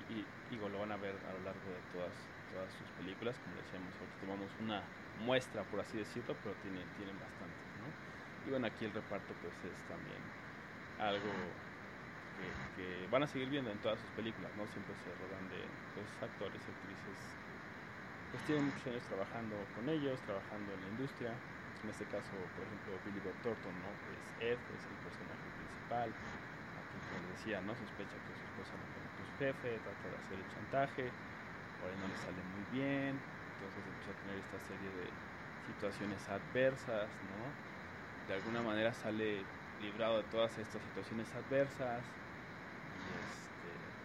Y, lo van a ver a lo largo de todas, sus películas, como decíamos, tomamos una muestra, por así decirlo, pero tienen, tienen bastante, ¿no? Y bueno, aquí el reparto pues es también algo que, van a seguir viendo en todas sus películas, ¿no? Siempre se rodan de pues, actores y actrices pues tienen muchos años trabajando con ellos, trabajando en la industria, en este caso, por ejemplo, Billy Bob Thornton, ¿no? Es Ed, es el personaje principal. Aquí, como decía, ¿no? Sospecha que su esposa no conoce su jefe, trata de hacer el chantaje, por ahí no le sale muy bien, entonces empieza a tener esta serie de situaciones adversas, ¿no? De alguna manera sale librado de todas estas situaciones adversas y, este,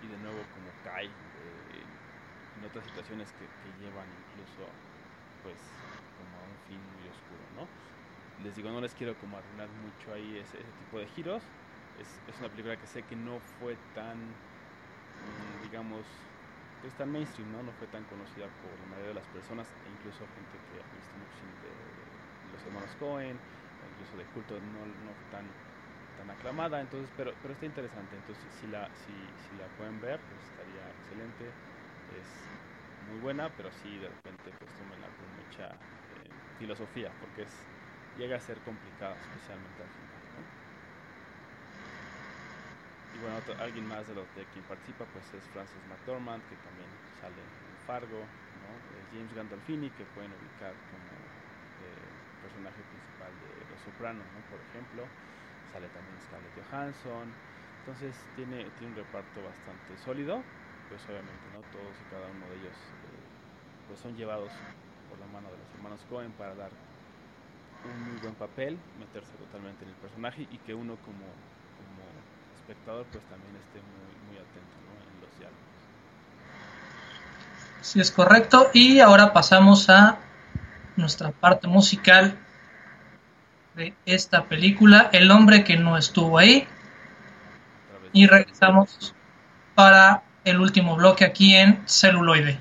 de nuevo como cae eh, en otras situaciones que llevan incluso pues como a un fin muy oscuro, ¿no? Les digo, no les quiero como arruinar mucho ahí ese, tipo de giros. Es, es, una película que sé que no fue tan, mm, digamos, pues tan mainstream, ¿no? No fue tan conocida por la mayoría de las personas, e incluso gente que ha visto mucho cine de, los hermanos Cohen, incluso de culto, no, no tan, tan aclamada, entonces, pero, pero está interesante, entonces si la, si, si la pueden ver, pues estaría excelente, es muy buena, pero sí de repente pues tómenla con mucha filosofía, porque es, llega a ser complicada, especialmente al final. Y bueno, alguien más de los de quien participa pues es Francis McDormand, que también sale en Fargo, ¿no? James Gandolfini, que pueden ubicar como eh, personaje principal de Los Sopranos, ¿no? por ejemplo. Sale también Scarlett Johansson. Entonces tiene, tiene un reparto bastante sólido, pues obviamente no todos y cada uno de ellos eh, pues son llevados la mano de los hermanos Cohen para dar un muy buen papel, meterse totalmente en el personaje y que uno como, como espectador pues también esté muy, muy atento en los diálogos. Sí, es correcto. Y ahora pasamos a nuestra parte musical de esta película, El hombre que no estuvo ahí. Y regresamos para el último bloque aquí en celuloide.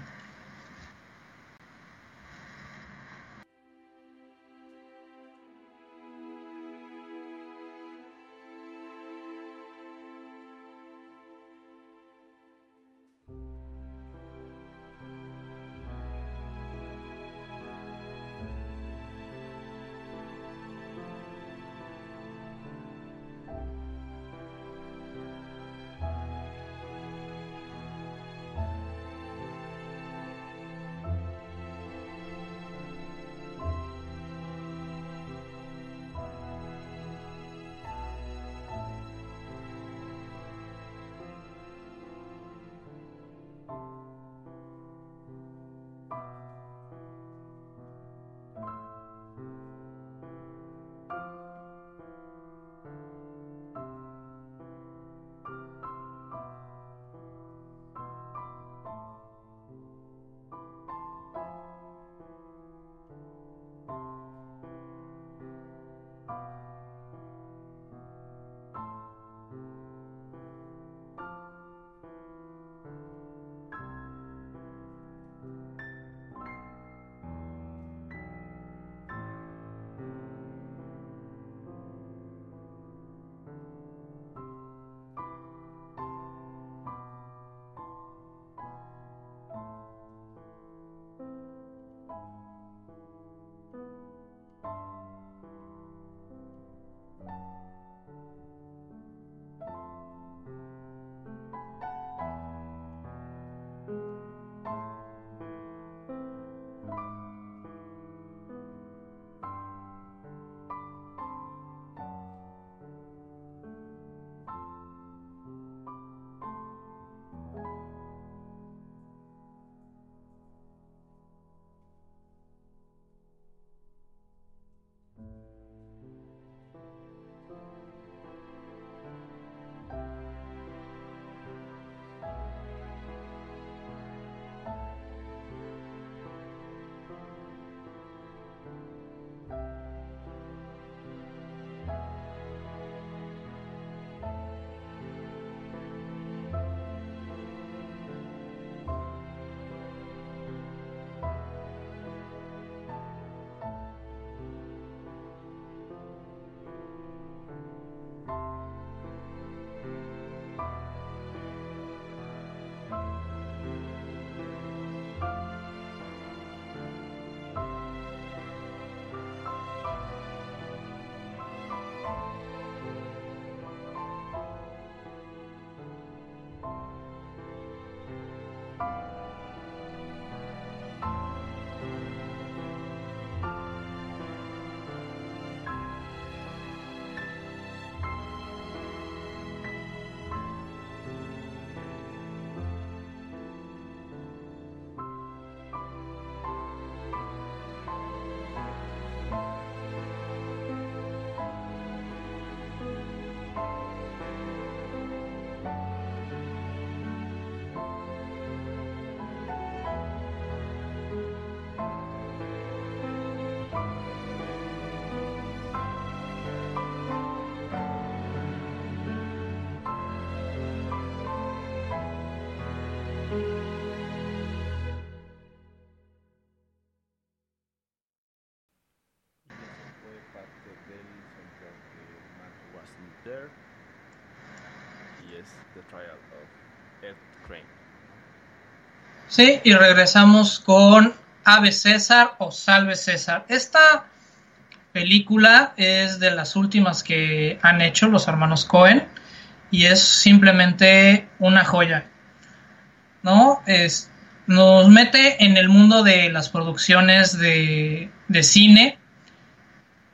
Sí, y regresamos con Ave César o Salve César. Esta película es de las últimas que han hecho los hermanos Cohen y es simplemente una joya. ¿No? Es, nos mete en el mundo de las producciones de, de cine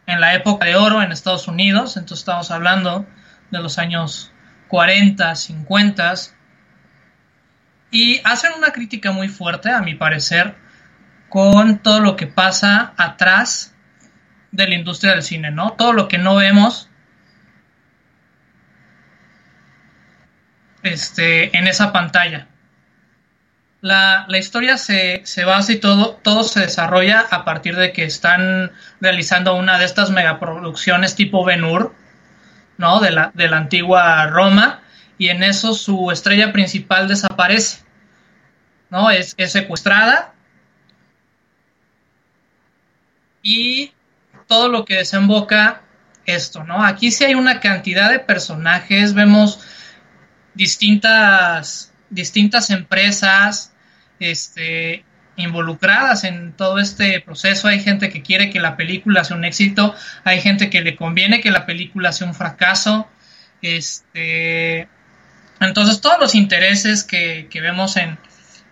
en la época de oro en Estados Unidos, entonces estamos hablando de los años 40, 50, y hacen una crítica muy fuerte, a mi parecer, con todo lo que pasa atrás de la industria del cine, ¿no? Todo lo que no vemos este, en esa pantalla. La, la historia se, se, basa y todo, todo se desarrolla a partir de que están realizando una de estas megaproducciones tipo Ben Hur, ¿no? De la, de la antigua Roma, y en eso su estrella principal desaparece, ¿no? Es, es secuestrada y todo lo que desemboca esto, ¿no? Aquí sí hay una cantidad de personajes, vemos distintas, distintas empresas este, involucradas en todo este proceso. Hay gente que quiere que la película sea un éxito, hay gente que le conviene que la película sea un fracaso. Este, entonces, todos los intereses que, que vemos en,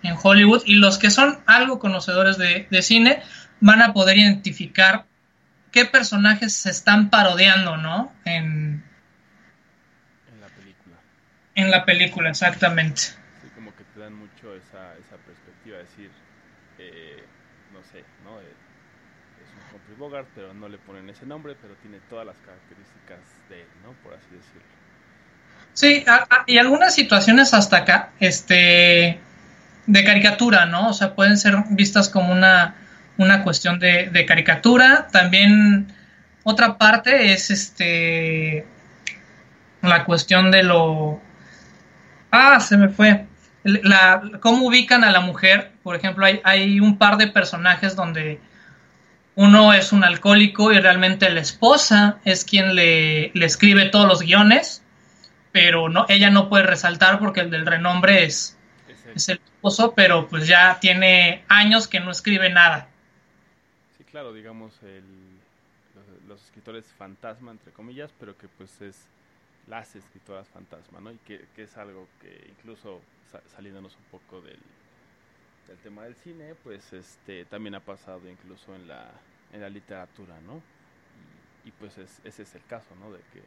en, Hollywood y los que son algo conocedores de, de cine van a poder identificar qué personajes se están parodiando, ¿no? En, En la película. en la película, exactamente. Sí, como que te dan mucho esa, esa perspectiva, decir, eh, no sé, ¿no? Eh, es un Bogart, pero no le ponen ese nombre, pero tiene todas las características de él, ¿no? Por así decirlo. Sí, a- y algunas situaciones hasta acá, este, de caricatura, ¿no? O sea, pueden ser vistas como una, una cuestión de, caricatura. También otra parte es este, la cuestión de lo... Ah, se me fue. La, cómo ubican a la mujer. Por ejemplo, hay un par de personajes donde uno es un alcohólico y realmente la esposa es quien le, escribe todos los guiones pero no, ella no puede resaltar porque el del renombre es, Es el esposo, pero pues ya tiene años que no escribe nada. Sí, claro, digamos, el, los, escritores fantasma, entre comillas, pero que pues es las escritoras fantasma, ¿no? Y que, que es algo que incluso sa- saliéndonos un poco del, del tema del cine, pues este también ha pasado incluso en la, en la literatura, ¿no? Y, pues es, ese es el caso, ¿no? De que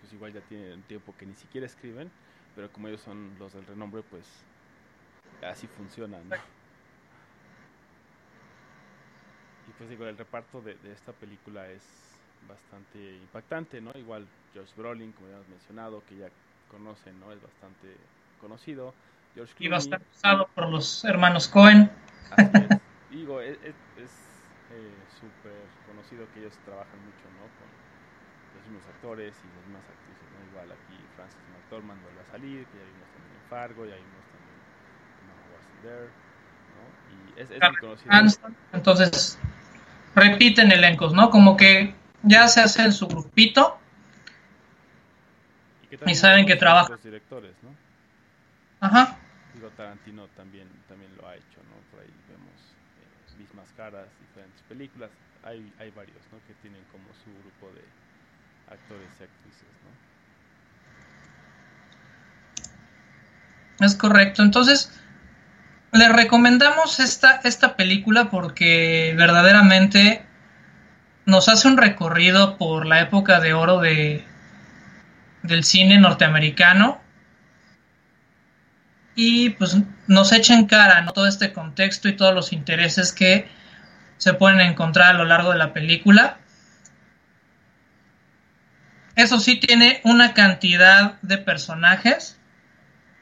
pues igual ya tienen tiempo que ni siquiera escriben, pero como ellos son los del renombre, pues así funciona, ¿no? Y pues digo, el reparto de, de esta película es bastante impactante, ¿no? Igual Josh Brolin, como ya hemos mencionado, que ya conocen, ¿no? Es bastante conocido. Y va a estar usado por los hermanos Cohen. Digo, es es- es, eh, súper conocido que ellos trabajan mucho, ¿no? Con los mismos actores y las mismas actrices, ¿no? Igual aquí Francis McDormand vuelve a salir, que ya vimos también en Fargo, ya vimos también en There, ¿no? Y es, es muy conocido. Anston. Entonces, repiten elencos, ¿no? Como que ya se hacen su grupito. Y, que también saben que muchos trabaja. otros directores, ¿no? Ajá. Tarantino también, también lo ha hecho, ¿no? Por ahí vemos eh, mismas caras, diferentes películas. Hay, hay varios, ¿no? Que tienen como su grupo de actores y actrices, ¿no? Es correcto. Entonces, les recomendamos esta, esta película porque verdaderamente nos hace un recorrido por la época de oro de, del cine norteamericano y pues nos echa en cara todo este contexto y todos los intereses que se pueden encontrar a lo largo de la película. Eso sí tiene una cantidad de personajes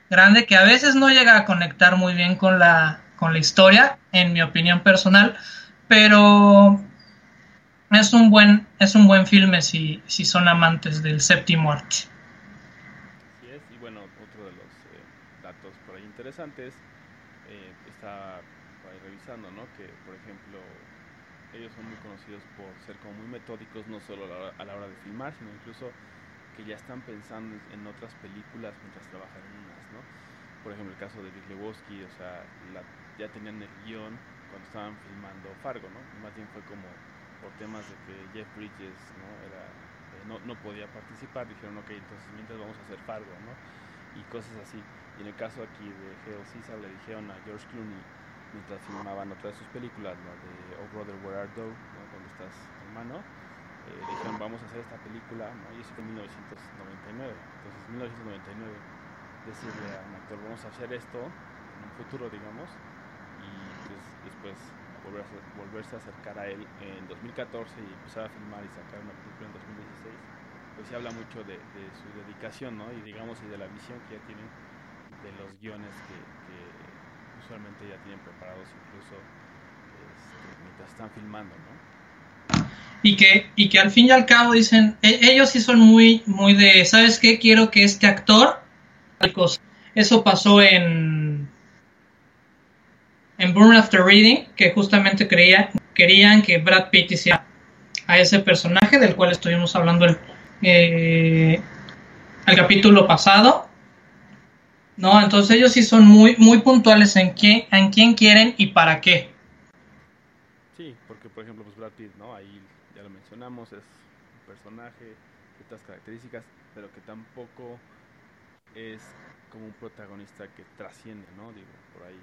grande que a veces no llega a conectar muy bien con la, con la historia, en mi opinión personal, pero es un buen, es un buen filme si, si son amantes del séptimo arte. Así es, y bueno, otro de los eh, datos por ahí interesantes, eh, está por ahí revisando, ¿no? Que, por ejemplo, ellos son muy conocidos por ser como muy metódicos, no solo a la hora, a la hora de filmar, sino incluso que ya están pensando en otras películas mientras trabajan en unas, ¿no? Por ejemplo, el caso de Big Lebowski, o sea, ya tenían el guion cuando estaban filmando Fargo, ¿no? Más bien fue como por temas de que Jeff Bridges no era eh, no, no, podía participar, dijeron, ok, entonces mientras vamos a hacer Fargo, ¿no? Y cosas así. Y en el caso aquí de Hail Caesar le dijeron a George Clooney, mientras filmaban otra de sus películas, la de Oh Brother Where Art Thou, ¿no? estás hermano, eh, dijeron, vamos a hacer esta película, ¿no? y eso fue en 1999. Entonces, en 1999, decirle a un actor, vamos a hacer esto en un futuro, digamos, y pues, después volverse, volverse a acercar a él en 2014 y empezar a filmar y sacar una película en 2016, pues se habla mucho de, de, su dedicación, ¿no? Y digamos, y de la visión que ya tienen de los guiones que, usualmente ya tienen preparados incluso este, mientras están filmando, ¿no? Y que, y que al fin y al cabo dicen, e, ellos sí son muy, muy de, ¿sabes qué? Quiero que este actor, eso pasó en en Burn After Reading, que justamente creía, querían que Brad Pitt hiciera a ese personaje del cual estuvimos hablando el, eh, el capítulo pasado. ¿No? Entonces ellos sí son muy, muy puntuales en quién, en quién quieren y para qué. Sí, porque por ejemplo, pues Brad Pitt, ¿no? Ahí ya lo mencionamos, es un personaje, ciertas características, pero que tampoco es como un protagonista que trasciende, ¿no? Digo, por ahí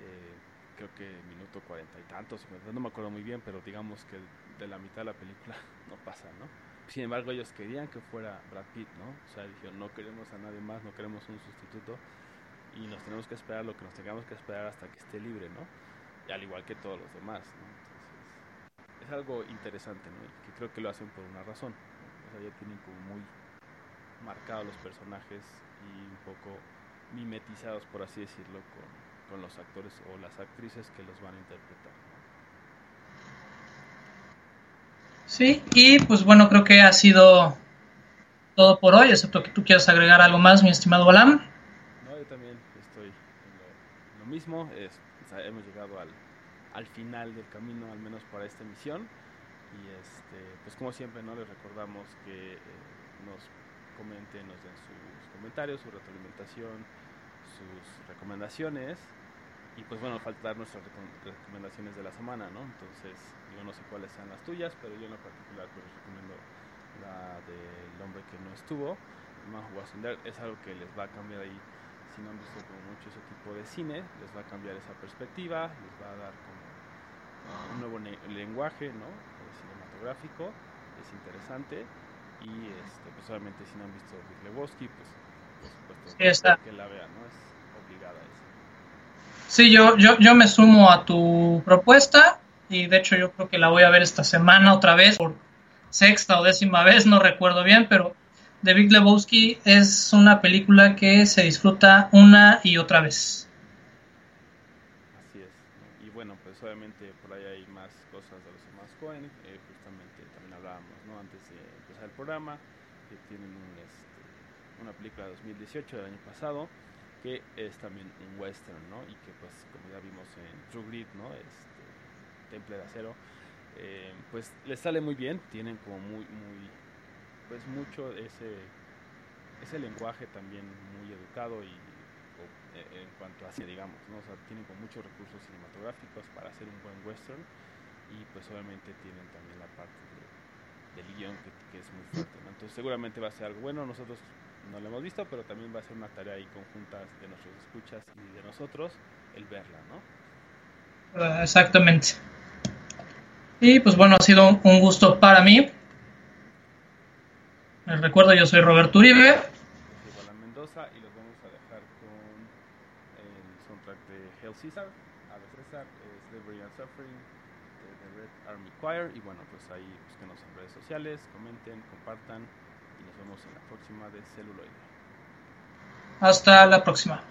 eh, creo que minuto cuarenta y tantos, no me acuerdo muy bien, pero digamos que de la mitad de la película no pasa, ¿no? Sin embargo, ellos querían que fuera Brad Pitt, ¿no? O sea, dijeron, no queremos a nadie más, no queremos un sustituto y nos tenemos que esperar lo que nos tengamos que esperar hasta que esté libre, ¿no? Y al igual que todos los demás, ¿no? Entonces, es algo interesante, ¿no? que creo que lo hacen por una razón. O sea, ya tienen como muy marcados los personajes y un poco mimetizados, por así decirlo, con, con los actores o las actrices que los van a interpretar. Sí, y pues bueno, creo que ha sido todo por hoy, excepto que tú quieras agregar algo más, mi estimado Balam. No, yo también estoy en lo, mismo, es, hemos llegado al, al, final del camino, al menos para esta emisión, y este, pues como siempre, ¿no? Les recordamos que eh, nos comenten, nos den sus comentarios, su retroalimentación, sus recomendaciones, y pues bueno, falta dar nuestras recomendaciones de la semana, ¿no? Entonces, yo no sé cuáles sean las tuyas, pero yo en lo particular pues recomiendo la del hombre que no estuvo, más es algo que les va a cambiar ahí, si no han visto como mucho ese tipo de cine, les va a cambiar esa perspectiva, les va a dar como un nuevo lenguaje, ¿no? cinematográfico, es interesante y este, pues obviamente si no han visto Big Lebowski, pues por supuesto que la vean, ¿no? Es obligada esa. Sí, yo, yo, yo me sumo a tu propuesta y de hecho yo creo que la voy a ver esta semana otra vez por sexta o décima vez, no recuerdo bien, pero The Big Lebowski es una película que se disfruta una y otra vez. Así es. Y bueno, pues obviamente por ahí hay más cosas de los demás Cohen, eh, justamente también hablábamos ¿no? antes de empezar el programa, que tienen un, este, una película de 2018 del año pasado que es también un western, ¿no? Y que pues como ya vimos en True Grit, ¿no? Este, Temple de Acero, eh, pues les sale muy bien, tienen como muy, muy, pues mucho ese, ese lenguaje también muy educado y eh, en cuanto a así digamos, ¿no? O sea, tienen como muchos recursos cinematográficos para hacer un buen western y pues obviamente tienen también la parte de, del guion que, que, es muy fuerte, ¿no? Entonces seguramente va a ser algo bueno, nosotros no lo hemos visto, pero también va a ser una tarea ahí conjunta de nuestros escuchas y de nosotros el verla, ¿no? Uh, exactamente. Y pues bueno, ha sido un gusto para mí. Les recuerdo, yo soy Roberto Uribe. Balan Mendoza y los vamos a dejar con el soundtrack de Hail Caesar, Ave César, eh, Slavery and Suffering, de The Red Army Choir. Y bueno, pues ahí búsquenos en redes sociales, comenten, compartan. Nos vemos en la próxima de Celuloide. Hasta la próxima.